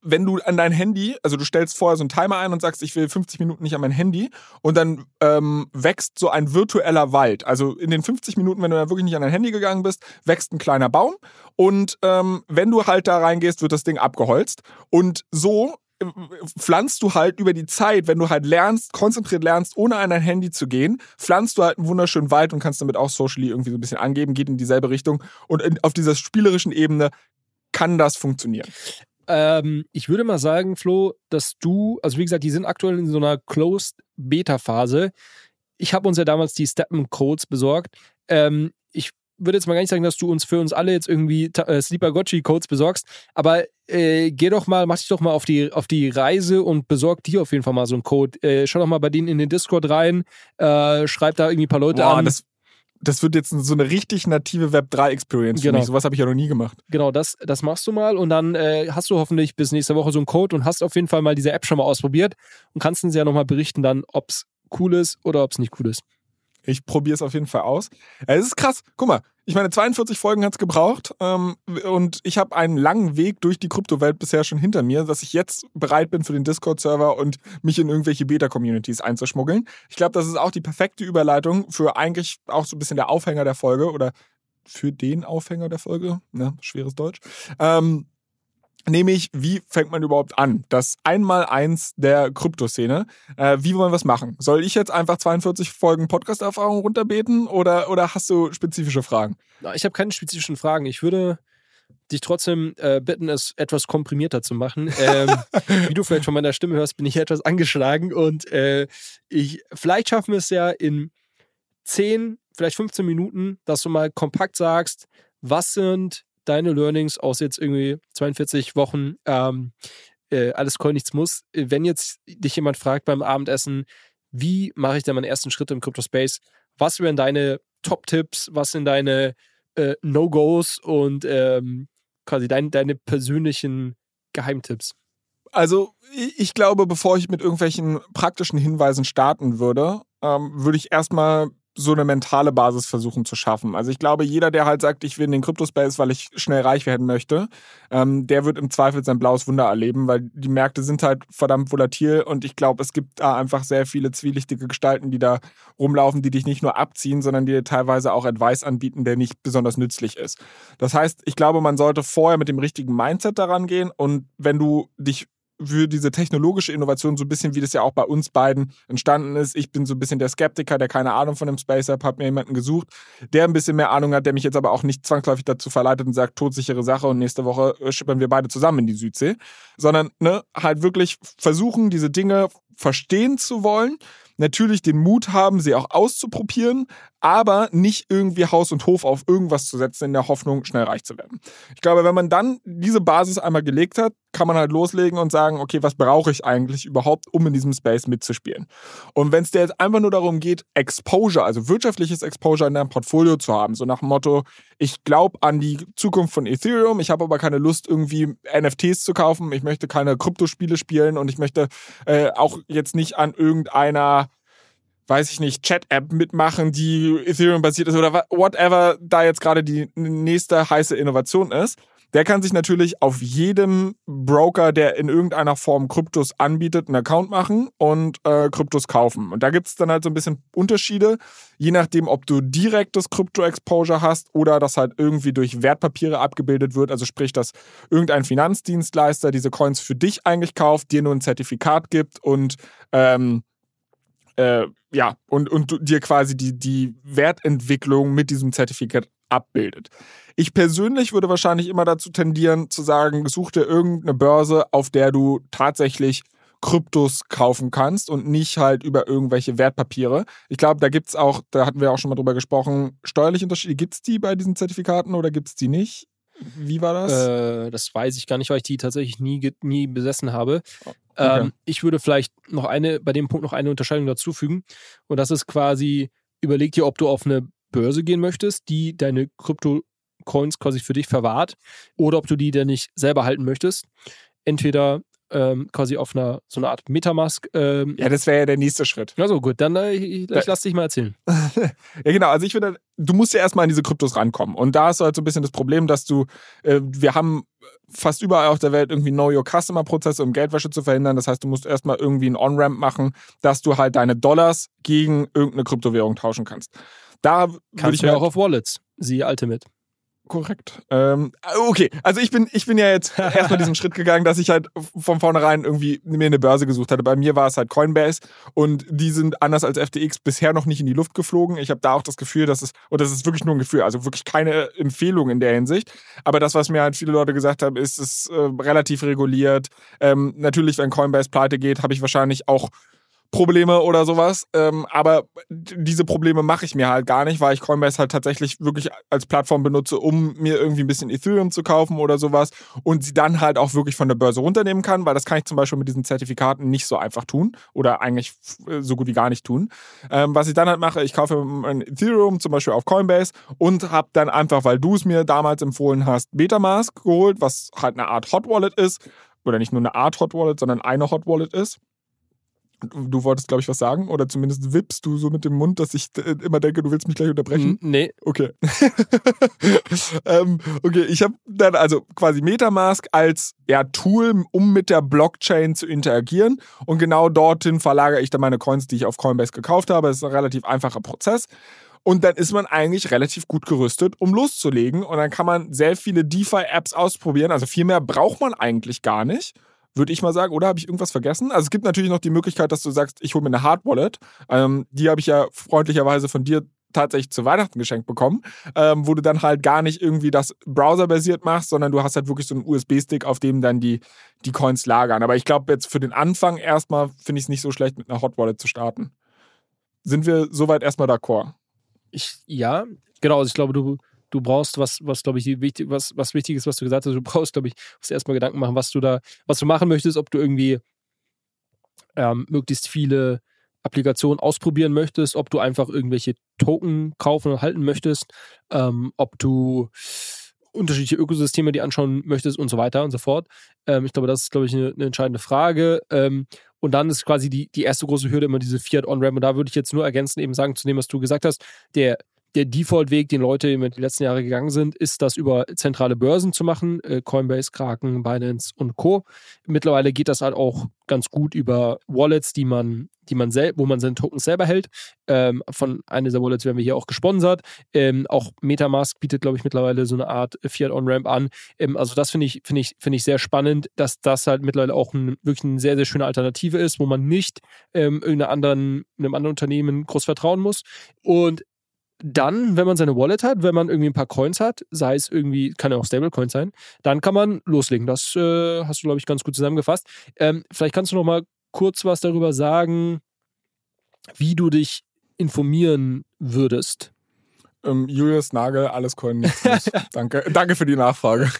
wenn du an dein Handy, also du stellst vorher so einen Timer ein und sagst, ich will 50 Minuten nicht an mein Handy und dann ähm, wächst so ein virtueller Wald. Also in den 50 Minuten, wenn du dann wirklich nicht an dein Handy gegangen bist, wächst ein kleiner Baum und ähm, wenn du halt da reingehst, wird das Ding abgeholzt. Und so pflanzt du halt über die Zeit, wenn du halt lernst, konzentriert lernst, ohne an dein Handy zu gehen, pflanzt du halt einen wunderschönen Wald und kannst damit auch socially irgendwie so ein bisschen angeben, geht in dieselbe Richtung. Und in, auf dieser spielerischen Ebene kann das funktionieren. Ähm, ich würde mal sagen, Flo, dass du, also wie gesagt, die sind aktuell in so einer Closed Beta-Phase. Ich habe uns ja damals die Steppen-Codes besorgt. Ähm, würde jetzt mal gar nicht sagen, dass du uns für uns alle jetzt irgendwie äh, Sleeper Gotchi Codes besorgst, aber äh, geh doch mal, mach dich doch mal auf die, auf die Reise und besorg dir auf jeden Fall mal so einen Code. Äh, schau doch mal bei denen in den Discord rein, äh, schreib da irgendwie ein paar Leute Boah, an. Das, das wird jetzt so eine richtig native Web 3 Experience Genau. für mich. Sowas habe ich ja noch nie gemacht. Genau, das, das machst du mal und dann äh, hast du hoffentlich bis nächste Woche so einen Code und hast auf jeden Fall mal diese App schon mal ausprobiert und kannst uns ja nochmal berichten dann, ob es cool ist oder ob es nicht cool ist. Ich probiere es auf jeden Fall aus. Es ist krass. Guck mal, ich meine, 42 Folgen hat es gebraucht ähm, und ich habe einen langen Weg durch die Kryptowelt bisher schon hinter mir, dass ich jetzt bereit bin für den Discord-Server und mich in irgendwelche Beta-Communities einzuschmuggeln. Ich glaube, das ist auch die perfekte Überleitung für eigentlich auch so ein bisschen der Aufhänger der Folge oder für den Aufhänger der Folge. Ne, schweres Deutsch. Ähm, Nämlich, wie fängt man überhaupt an? Das Einmaleins der Kryptoszene. Äh, wie wollen wir es machen? Soll ich jetzt einfach 42 Folgen Podcast-Erfahrung runterbeten oder, oder hast du spezifische Fragen? Ich habe keine spezifischen Fragen. Ich würde dich trotzdem äh, bitten, es etwas komprimierter zu machen. Ähm, wie du vielleicht von meiner Stimme hörst, bin ich etwas angeschlagen und äh, ich, vielleicht schaffen wir es ja in 10, vielleicht 15 Minuten, dass du mal kompakt sagst, was sind deine Learnings aus jetzt irgendwie 42 Wochen ähm, äh, alles Coin, nichts muss. Wenn jetzt dich jemand fragt beim Abendessen, wie mache ich denn meinen ersten Schritt im Crypto-Space? Was wären deine Top-Tipps? Was sind deine äh, No-Gos und ähm, quasi dein, deine persönlichen Geheimtipps? Also, ich ich glaube, bevor ich mit irgendwelchen praktischen Hinweisen starten würde, ähm, würde ich erstmal so eine mentale Basis versuchen zu schaffen. Also ich glaube, jeder, der halt sagt, ich will in den Crypto-Space, weil ich schnell reich werden möchte, ähm, der wird im Zweifel sein blaues Wunder erleben, weil die Märkte sind halt verdammt volatil und ich glaube, es gibt da einfach sehr viele zwielichtige Gestalten, die da rumlaufen, die dich nicht nur abziehen, sondern die dir teilweise auch Advice anbieten, der nicht besonders nützlich ist. Das heißt, ich glaube, man sollte vorher mit dem richtigen Mindset daran gehen und wenn du dich für diese technologische Innovation, so ein bisschen wie das ja auch bei uns beiden entstanden ist. Ich bin so ein bisschen der Skeptiker, der keine Ahnung von dem Space App, habe mir jemanden gesucht, der ein bisschen mehr Ahnung hat, der mich jetzt aber auch nicht zwangsläufig dazu verleitet und sagt, todsichere Sache und nächste Woche äh, schippern wir beide zusammen in die Südsee, sondern ne, halt wirklich versuchen, diese Dinge verstehen zu wollen, natürlich den Mut haben, sie auch auszuprobieren, aber nicht irgendwie Haus und Hof auf irgendwas zu setzen in der Hoffnung, schnell reich zu werden. Ich glaube, wenn man dann diese Basis einmal gelegt hat, kann man halt loslegen und sagen, okay, was brauche ich eigentlich überhaupt, um in diesem Space mitzuspielen? Und wenn es dir jetzt einfach nur darum geht, Exposure, also wirtschaftliches Exposure in deinem Portfolio zu haben, so nach dem Motto, ich glaube an die Zukunft von Ethereum, ich habe aber keine Lust, irgendwie NFTs zu kaufen, ich möchte keine Kryptospiele spielen und ich möchte äh, auch jetzt nicht an irgendeiner weiß ich nicht, Chat-App mitmachen, die Ethereum-basiert ist oder whatever da jetzt gerade die nächste heiße Innovation ist, der kann sich natürlich auf jedem Broker, der in irgendeiner Form Kryptos anbietet, einen Account machen und äh, Kryptos kaufen. Und da gibt es dann halt so ein bisschen Unterschiede, je nachdem, ob du direktes Krypto-Exposure hast oder das halt irgendwie durch Wertpapiere abgebildet wird. Also sprich, dass irgendein Finanzdienstleister diese Coins für dich eigentlich kauft, dir nur ein Zertifikat gibt und ähm, äh, ja, und, und dir quasi die, die Wertentwicklung mit diesem Zertifikat abbildet. Ich persönlich würde wahrscheinlich immer dazu tendieren, zu sagen, such dir irgendeine Börse, auf der du tatsächlich Kryptos kaufen kannst und nicht halt über irgendwelche Wertpapiere. Ich glaube, da gibt es auch, da hatten wir auch schon mal drüber gesprochen, steuerliche Unterschiede. Gibt es die bei diesen Zertifikaten oder gibt es die nicht? Wie war das? Äh, das weiß ich gar nicht, weil ich die tatsächlich nie, nie besessen habe. Okay. Ähm, ich würde vielleicht noch eine, bei dem Punkt noch eine Unterscheidung dazufügen. Und das ist quasi, überleg dir, ob du auf eine Börse gehen möchtest, die deine Krypto-Coins quasi für dich verwahrt, oder ob du die denn nicht selber halten möchtest. Entweder ähm, quasi auf einer, so eine Art Metamask. Ähm, ja, das wäre ja der nächste Schritt. Also gut, dann äh, ich, ich lass dich mal erzählen. Ja, genau. Also ich finde, du musst ja erstmal an diese Kryptos rankommen. Und da du halt so ein bisschen das Problem, dass du, äh, wir haben fast überall auf der Welt irgendwie Know Your Customer Prozesse, um Geldwäsche zu verhindern. Das heißt, du musst erstmal irgendwie einen On-Ramp machen, dass du halt deine Dollars gegen irgendeine Kryptowährung tauschen kannst. Da würde ich Kannst du mir ja auch auf Wallets. Sie Ultimate. Korrekt. Ähm, okay, also ich bin, ich bin ja jetzt erstmal diesen Schritt gegangen, dass ich halt von vornherein irgendwie mir eine Börse gesucht hatte. Bei mir war es halt Coinbase und die sind anders als FTX bisher noch nicht in die Luft geflogen. Ich habe da auch das Gefühl, dass es, und das ist wirklich nur ein Gefühl, also wirklich keine Empfehlung in der Hinsicht. Aber das, was mir halt viele Leute gesagt haben, ist, es ist äh, relativ reguliert. Ähm, natürlich, wenn Coinbase pleite geht, habe ich wahrscheinlich auch Probleme oder sowas. Ähm, aber diese Probleme mache ich mir halt gar nicht, weil ich Coinbase halt tatsächlich wirklich als Plattform benutze, um mir irgendwie ein bisschen Ethereum zu kaufen oder sowas und sie dann halt auch wirklich von der Börse runternehmen kann, weil das kann ich zum Beispiel mit diesen Zertifikaten nicht so einfach tun oder eigentlich so gut wie gar nicht tun. Ähm, was ich dann halt mache, ich kaufe ein Ethereum zum Beispiel auf Coinbase und habe dann einfach, weil du es mir damals empfohlen hast, Betamask geholt, was halt eine Art Hot Wallet ist oder nicht nur eine Art Hot Wallet, sondern eine Hot Wallet ist. Du wolltest, glaube ich, was sagen oder zumindest wippst du so mit dem Mund, dass ich äh, immer denke, du willst mich gleich unterbrechen. Nee. Okay. ähm, okay, ich habe dann also quasi Metamask als ja, Tool, um mit der Blockchain zu interagieren. Und genau dorthin verlagere ich dann meine Coins, die ich auf Coinbase gekauft habe. Das ist ein relativ einfacher Prozess. Und dann ist man eigentlich relativ gut gerüstet, um loszulegen. Und dann kann man sehr viele DeFi-Apps ausprobieren. Also viel mehr braucht man eigentlich gar nicht würde ich mal sagen. Oder habe ich irgendwas vergessen? Also es gibt natürlich noch die Möglichkeit, dass du sagst, ich hole mir eine Hard Wallet. Ähm, die habe ich ja freundlicherweise von dir tatsächlich zu Weihnachten geschenkt bekommen, ähm, wo du dann halt gar nicht irgendwie das browserbasiert machst, sondern du hast halt wirklich so einen USB-Stick, auf dem dann die, die Coins lagern. Aber ich glaube, jetzt für den Anfang erstmal finde ich es nicht so schlecht, mit einer Hot Wallet zu starten. Sind wir soweit erstmal d'accord? Ich, ja, genau. Also ich glaube, du, du brauchst was, was glaube ich, wichtig, was, was wichtig ist, was du gesagt hast, du brauchst, glaube ich, musst erstmal Gedanken machen, was du da, was du machen möchtest, ob du irgendwie ähm, möglichst viele Applikationen ausprobieren möchtest, ob du einfach irgendwelche Token kaufen und halten möchtest, ähm, ob du unterschiedliche Ökosysteme die anschauen möchtest und so weiter und so fort. Ähm, ich glaube, das ist, glaube ich, eine, eine entscheidende Frage. Ähm, und dann ist quasi die, die erste große Hürde immer diese Fiat On-Ramp. Und da würde ich jetzt nur ergänzen, eben sagen zu dem, was du gesagt hast, der der Default-Weg, den Leute den letzten Jahren gegangen sind, ist, das über zentrale Börsen zu machen. Äh, Coinbase, Kraken, Binance und Co. Mittlerweile geht das halt auch ganz gut über Wallets, die man, die man wo man seine Tokens selber hält. Ähm, von einer dieser Wallets werden wir hier auch gesponsert. Ähm, auch Metamask bietet, glaube ich, mittlerweile so eine Art Fiat On-Ramp an. Ähm, also das finde ich, finde ich, finde ich sehr spannend, dass das halt mittlerweile auch ein, wirklich eine sehr, sehr schöne Alternative ist, wo man nicht ähm, irgendeiner anderen, einem anderen Unternehmen groß vertrauen muss. Und dann, wenn man seine Wallet hat, wenn man irgendwie ein paar Coins hat, sei es irgendwie, kann ja auch Stablecoins sein, dann kann man loslegen. Das äh, hast du, glaube ich, ganz gut zusammengefasst. Ähm, vielleicht kannst du noch mal kurz was darüber sagen, wie du dich informieren würdest. Ähm, Julius Nagel, alles Coin. danke, danke für die Nachfrage.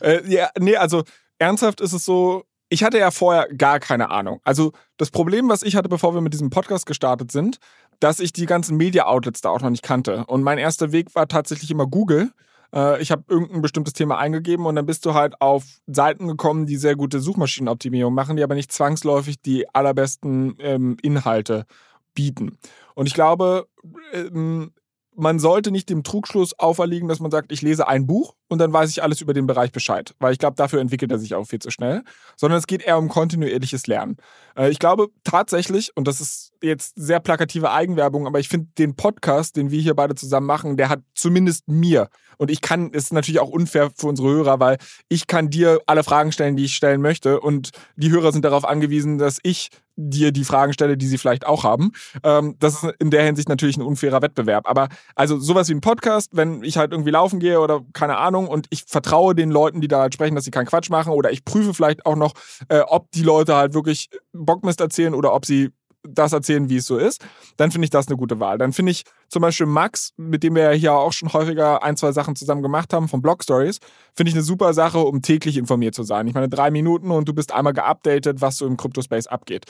äh, ja, nee, also ernsthaft ist es so, ich hatte ja vorher gar keine Ahnung. Also das Problem, was ich hatte, bevor wir mit diesem Podcast gestartet sind, dass ich die ganzen Media-Outlets da auch noch nicht kannte. Und mein erster Weg war tatsächlich immer Google. Äh, ich habe irgendein bestimmtes Thema eingegeben und dann bist du halt auf Seiten gekommen, die sehr gute Suchmaschinenoptimierung machen, die aber nicht zwangsläufig die allerbesten ähm, Inhalte bieten. Und ich glaube, ähm, man sollte nicht dem Trugschluss auferlegen, dass man sagt, ich lese ein Buch und dann weiß ich alles über den Bereich Bescheid. Weil ich glaube, dafür entwickelt er sich auch viel zu schnell. Sondern es geht eher um kontinuierliches Lernen. Äh, ich glaube tatsächlich, und das ist jetzt sehr plakative Eigenwerbung, aber ich finde den Podcast, den wir hier beide zusammen machen, der hat zumindest mir, und ich kann, ist natürlich auch unfair für unsere Hörer, weil ich kann dir alle Fragen stellen, die ich stellen möchte. Und die Hörer sind darauf angewiesen, dass ich dir die Fragen stelle, die sie vielleicht auch haben. Ähm, das ist in der Hinsicht natürlich ein unfairer Wettbewerb. Aber also sowas wie ein Podcast, wenn ich halt irgendwie laufen gehe oder keine Ahnung und ich vertraue den Leuten, die da halt sprechen, dass sie keinen Quatsch machen oder ich prüfe vielleicht auch noch, äh, ob die Leute halt wirklich Bockmist erzählen oder ob sie das erzählen, wie es so ist, dann finde ich das eine gute Wahl. Dann finde ich zum Beispiel Max, mit dem wir ja hier auch schon häufiger ein, zwei Sachen zusammen gemacht haben von Blog Stories, finde ich eine super Sache, um täglich informiert zu sein. Ich meine, drei Minuten und du bist einmal geupdatet, was so im Crypto-Space abgeht.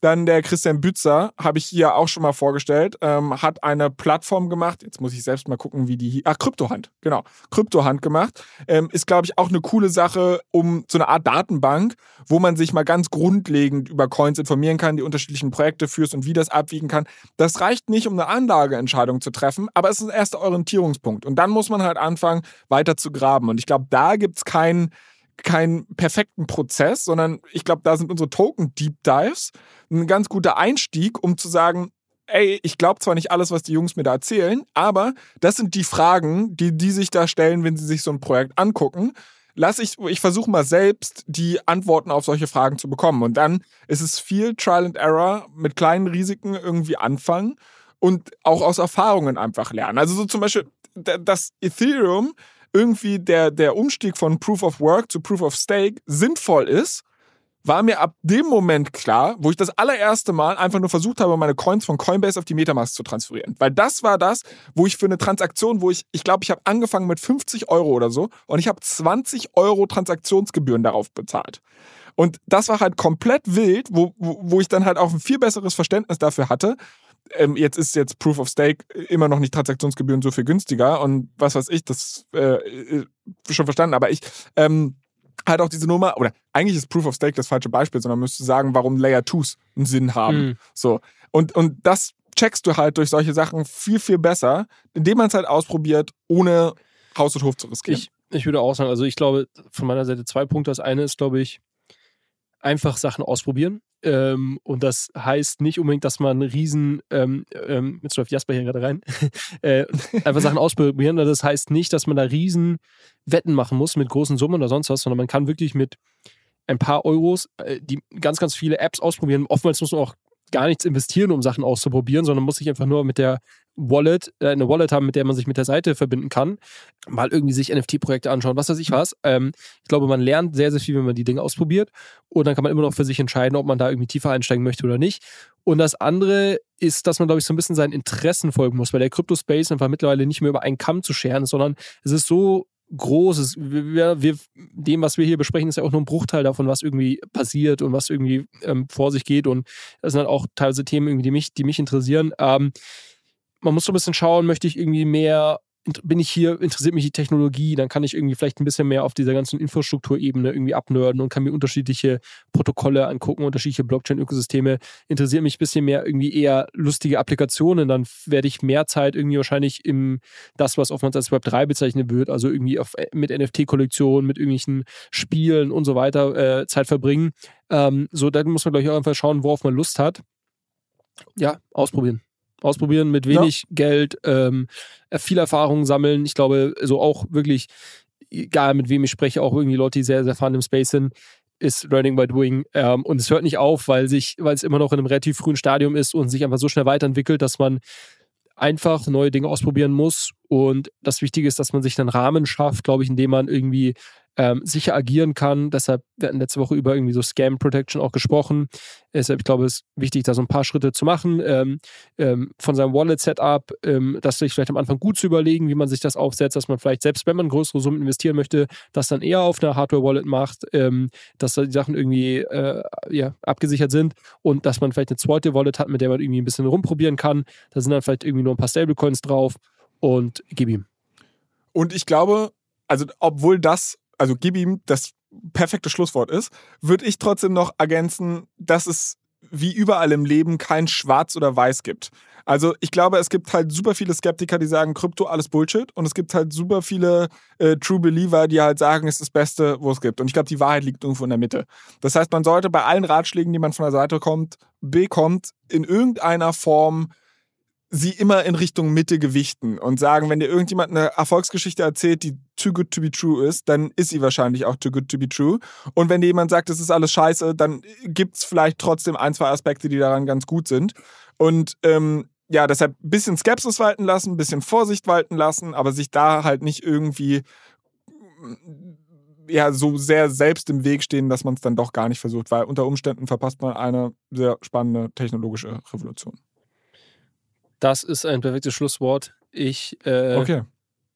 Dann der Christian Bützer, habe ich hier auch schon mal vorgestellt, ähm, hat eine Plattform gemacht. Jetzt muss ich selbst mal gucken, wie die. Ach, Kryptohand, genau. Kryptohand gemacht. Ähm, ist, glaube ich, auch eine coole Sache, um so eine Art Datenbank, wo man sich mal ganz grundlegend über Coins informieren kann, die unterschiedlichen Projekte führst und wie das abwiegen kann. Das reicht nicht, um eine Anlageentscheidung Entscheidung zu treffen, aber es ist ein erster Orientierungspunkt. Und dann muss man halt anfangen, weiter zu graben. Und ich glaube, da gibt es keinen keinen perfekten Prozess, sondern ich glaube, da sind unsere Token Deep Dives ein ganz guter Einstieg, um zu sagen, ey, ich glaube zwar nicht alles, was die Jungs mir da erzählen, aber das sind die Fragen, die die sich da stellen, wenn sie sich so ein Projekt angucken. Lass ich, ich versuche mal selbst die Antworten auf solche Fragen zu bekommen. Und dann ist es viel Trial and Error mit kleinen Risiken irgendwie anfangen und auch aus Erfahrungen einfach lernen. Also so zum Beispiel, das Ethereum irgendwie der, der Umstieg von Proof of Work zu Proof of Stake sinnvoll ist, war mir ab dem Moment klar, wo ich das allererste Mal einfach nur versucht habe, meine Coins von Coinbase auf die Metamask zu transferieren. Weil das war das, wo ich für eine Transaktion, wo ich, ich glaube, ich habe angefangen mit 50 Euro oder so und ich habe 20 Euro Transaktionsgebühren darauf bezahlt. Und das war halt komplett wild, wo, wo, wo ich dann halt auch ein viel besseres Verständnis dafür hatte, ähm, jetzt ist jetzt Proof of Stake immer noch nicht Transaktionsgebühren so viel günstiger und was weiß ich, das äh, äh, schon verstanden. Aber ich ähm, halt auch diese Nummer, oder eigentlich ist Proof of Stake das falsche Beispiel, sondern müsste sagen, warum Layer 2s einen Sinn haben. Mhm. So. Und, und das checkst du halt durch solche Sachen viel, viel besser, indem man es halt ausprobiert, ohne Haus und Hof zu riskieren. Ich, ich würde auch sagen, also ich glaube, von meiner Seite zwei Punkte. Das eine ist, glaube ich, einfach Sachen ausprobieren. Ähm, und das heißt nicht unbedingt, dass man riesen, ähm, ähm, jetzt läuft Jasper hier gerade rein, äh, einfach Sachen ausprobieren. Das heißt nicht, dass man da riesen Wetten machen muss mit großen Summen oder sonst was, sondern man kann wirklich mit ein paar Euros äh, die ganz, ganz viele Apps ausprobieren. Oftmals muss man auch gar nichts investieren, um Sachen auszuprobieren, sondern muss sich einfach nur mit der Wallet, äh, eine Wallet haben, mit der man sich mit der Seite verbinden kann, mal irgendwie sich NFT-Projekte anschauen, was weiß ich was. Ähm, ich glaube, man lernt sehr, sehr viel, wenn man die Dinge ausprobiert und dann kann man immer noch für sich entscheiden, ob man da irgendwie tiefer einsteigen möchte oder nicht. Und das andere ist, dass man, glaube ich, so ein bisschen seinen Interessen folgen muss, weil der Crypto-Space einfach mittlerweile nicht mehr über einen Kamm zu scheren sondern es ist so Großes. Wir, wir, dem, was wir hier besprechen, ist ja auch nur ein Bruchteil davon, was irgendwie passiert und was irgendwie ähm, vor sich geht. Und das sind halt auch teilweise Themen, irgendwie, die, mich, die mich interessieren. Ähm, man muss so ein bisschen schauen, möchte ich irgendwie mehr bin ich hier, interessiert mich die Technologie, dann kann ich irgendwie vielleicht ein bisschen mehr auf dieser ganzen Infrastrukturebene irgendwie abnörden und kann mir unterschiedliche Protokolle angucken, unterschiedliche Blockchain-Ökosysteme. Interessiert mich ein bisschen mehr irgendwie eher lustige Applikationen, dann werde ich mehr Zeit irgendwie wahrscheinlich im das, was oftmals als Web 3 bezeichnet wird, also irgendwie auf, mit NFT-Kollektionen, mit irgendwelchen Spielen und so weiter äh, Zeit verbringen. Ähm, so, dann muss man, glaube ich, auch einfach schauen, worauf man Lust hat. Ja, ausprobieren ausprobieren mit wenig ja. Geld, ähm, viel Erfahrung sammeln. Ich glaube, so auch wirklich, egal mit wem ich spreche, auch irgendwie Leute, die sehr, sehr fahren im Space sind, ist Learning by Doing. Ähm, und es hört nicht auf, weil sich, weil es immer noch in einem relativ frühen Stadium ist und sich einfach so schnell weiterentwickelt, dass man einfach neue Dinge ausprobieren muss. Und das Wichtige ist, dass man sich einen Rahmen schafft, glaube ich, indem man irgendwie ähm, sicher agieren kann. Deshalb, hatten letzte Woche über irgendwie so Scam Protection auch gesprochen. Deshalb, ich glaube, es ist wichtig, da so ein paar Schritte zu machen. Ähm, ähm, von seinem Wallet-Setup, ähm, das sich vielleicht am Anfang gut zu überlegen, wie man sich das aufsetzt, dass man vielleicht selbst, wenn man größere Summen investieren möchte, das dann eher auf einer Hardware-Wallet macht, ähm, dass da die Sachen irgendwie äh, ja, abgesichert sind und dass man vielleicht eine zweite Wallet hat, mit der man irgendwie ein bisschen rumprobieren kann. Da sind dann vielleicht irgendwie nur ein paar Stablecoins drauf und gib ihm. Und ich glaube, also obwohl das also gib ihm das perfekte Schlusswort ist, würde ich trotzdem noch ergänzen, dass es wie überall im Leben kein Schwarz oder Weiß gibt. Also ich glaube, es gibt halt super viele Skeptiker, die sagen, Krypto alles Bullshit. Und es gibt halt super viele äh, True Believer, die halt sagen, es ist das Beste, wo es gibt. Und ich glaube, die Wahrheit liegt irgendwo in der Mitte. Das heißt, man sollte bei allen Ratschlägen, die man von der Seite kommt, bekommt, in irgendeiner Form sie immer in Richtung Mitte gewichten und sagen, wenn dir irgendjemand eine Erfolgsgeschichte erzählt, die too good to be true ist, dann ist sie wahrscheinlich auch too good to be true. Und wenn dir jemand sagt, das ist alles scheiße, dann gibt es vielleicht trotzdem ein, zwei Aspekte, die daran ganz gut sind. Und ähm, ja, deshalb ein bisschen Skepsis walten lassen, ein bisschen Vorsicht walten lassen, aber sich da halt nicht irgendwie ja, so sehr selbst im Weg stehen, dass man es dann doch gar nicht versucht, weil unter Umständen verpasst man eine sehr spannende technologische Revolution. Das ist ein perfektes Schlusswort. Ich äh, okay.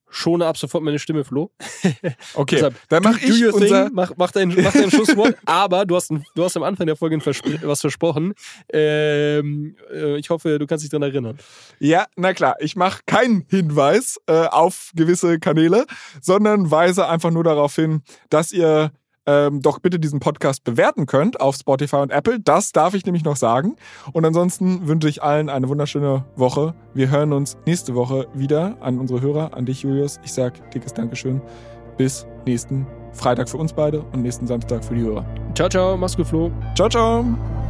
schone ab sofort meine Stimme, Flo. Okay, Deshalb, dann mach ich unser... Thing, mach, mach, dein, mach dein Schlusswort. Aber du hast, du hast am Anfang der Folge was versprochen. Ähm, äh, ich hoffe, du kannst dich daran erinnern. Ja, na klar. Ich mache keinen Hinweis äh, auf gewisse Kanäle, sondern weise einfach nur darauf hin, dass ihr ähm, doch bitte diesen Podcast bewerten könnt auf Spotify und Apple. Das darf ich nämlich noch sagen. Und ansonsten wünsche ich allen eine wunderschöne Woche. Wir hören uns nächste Woche wieder an unsere Hörer, an dich, Julius. Ich sage dickes Dankeschön. Bis nächsten Freitag für uns beide und nächsten Samstag für die Hörer. Ciao, ciao. Mach's gut, Flo. Ciao, ciao.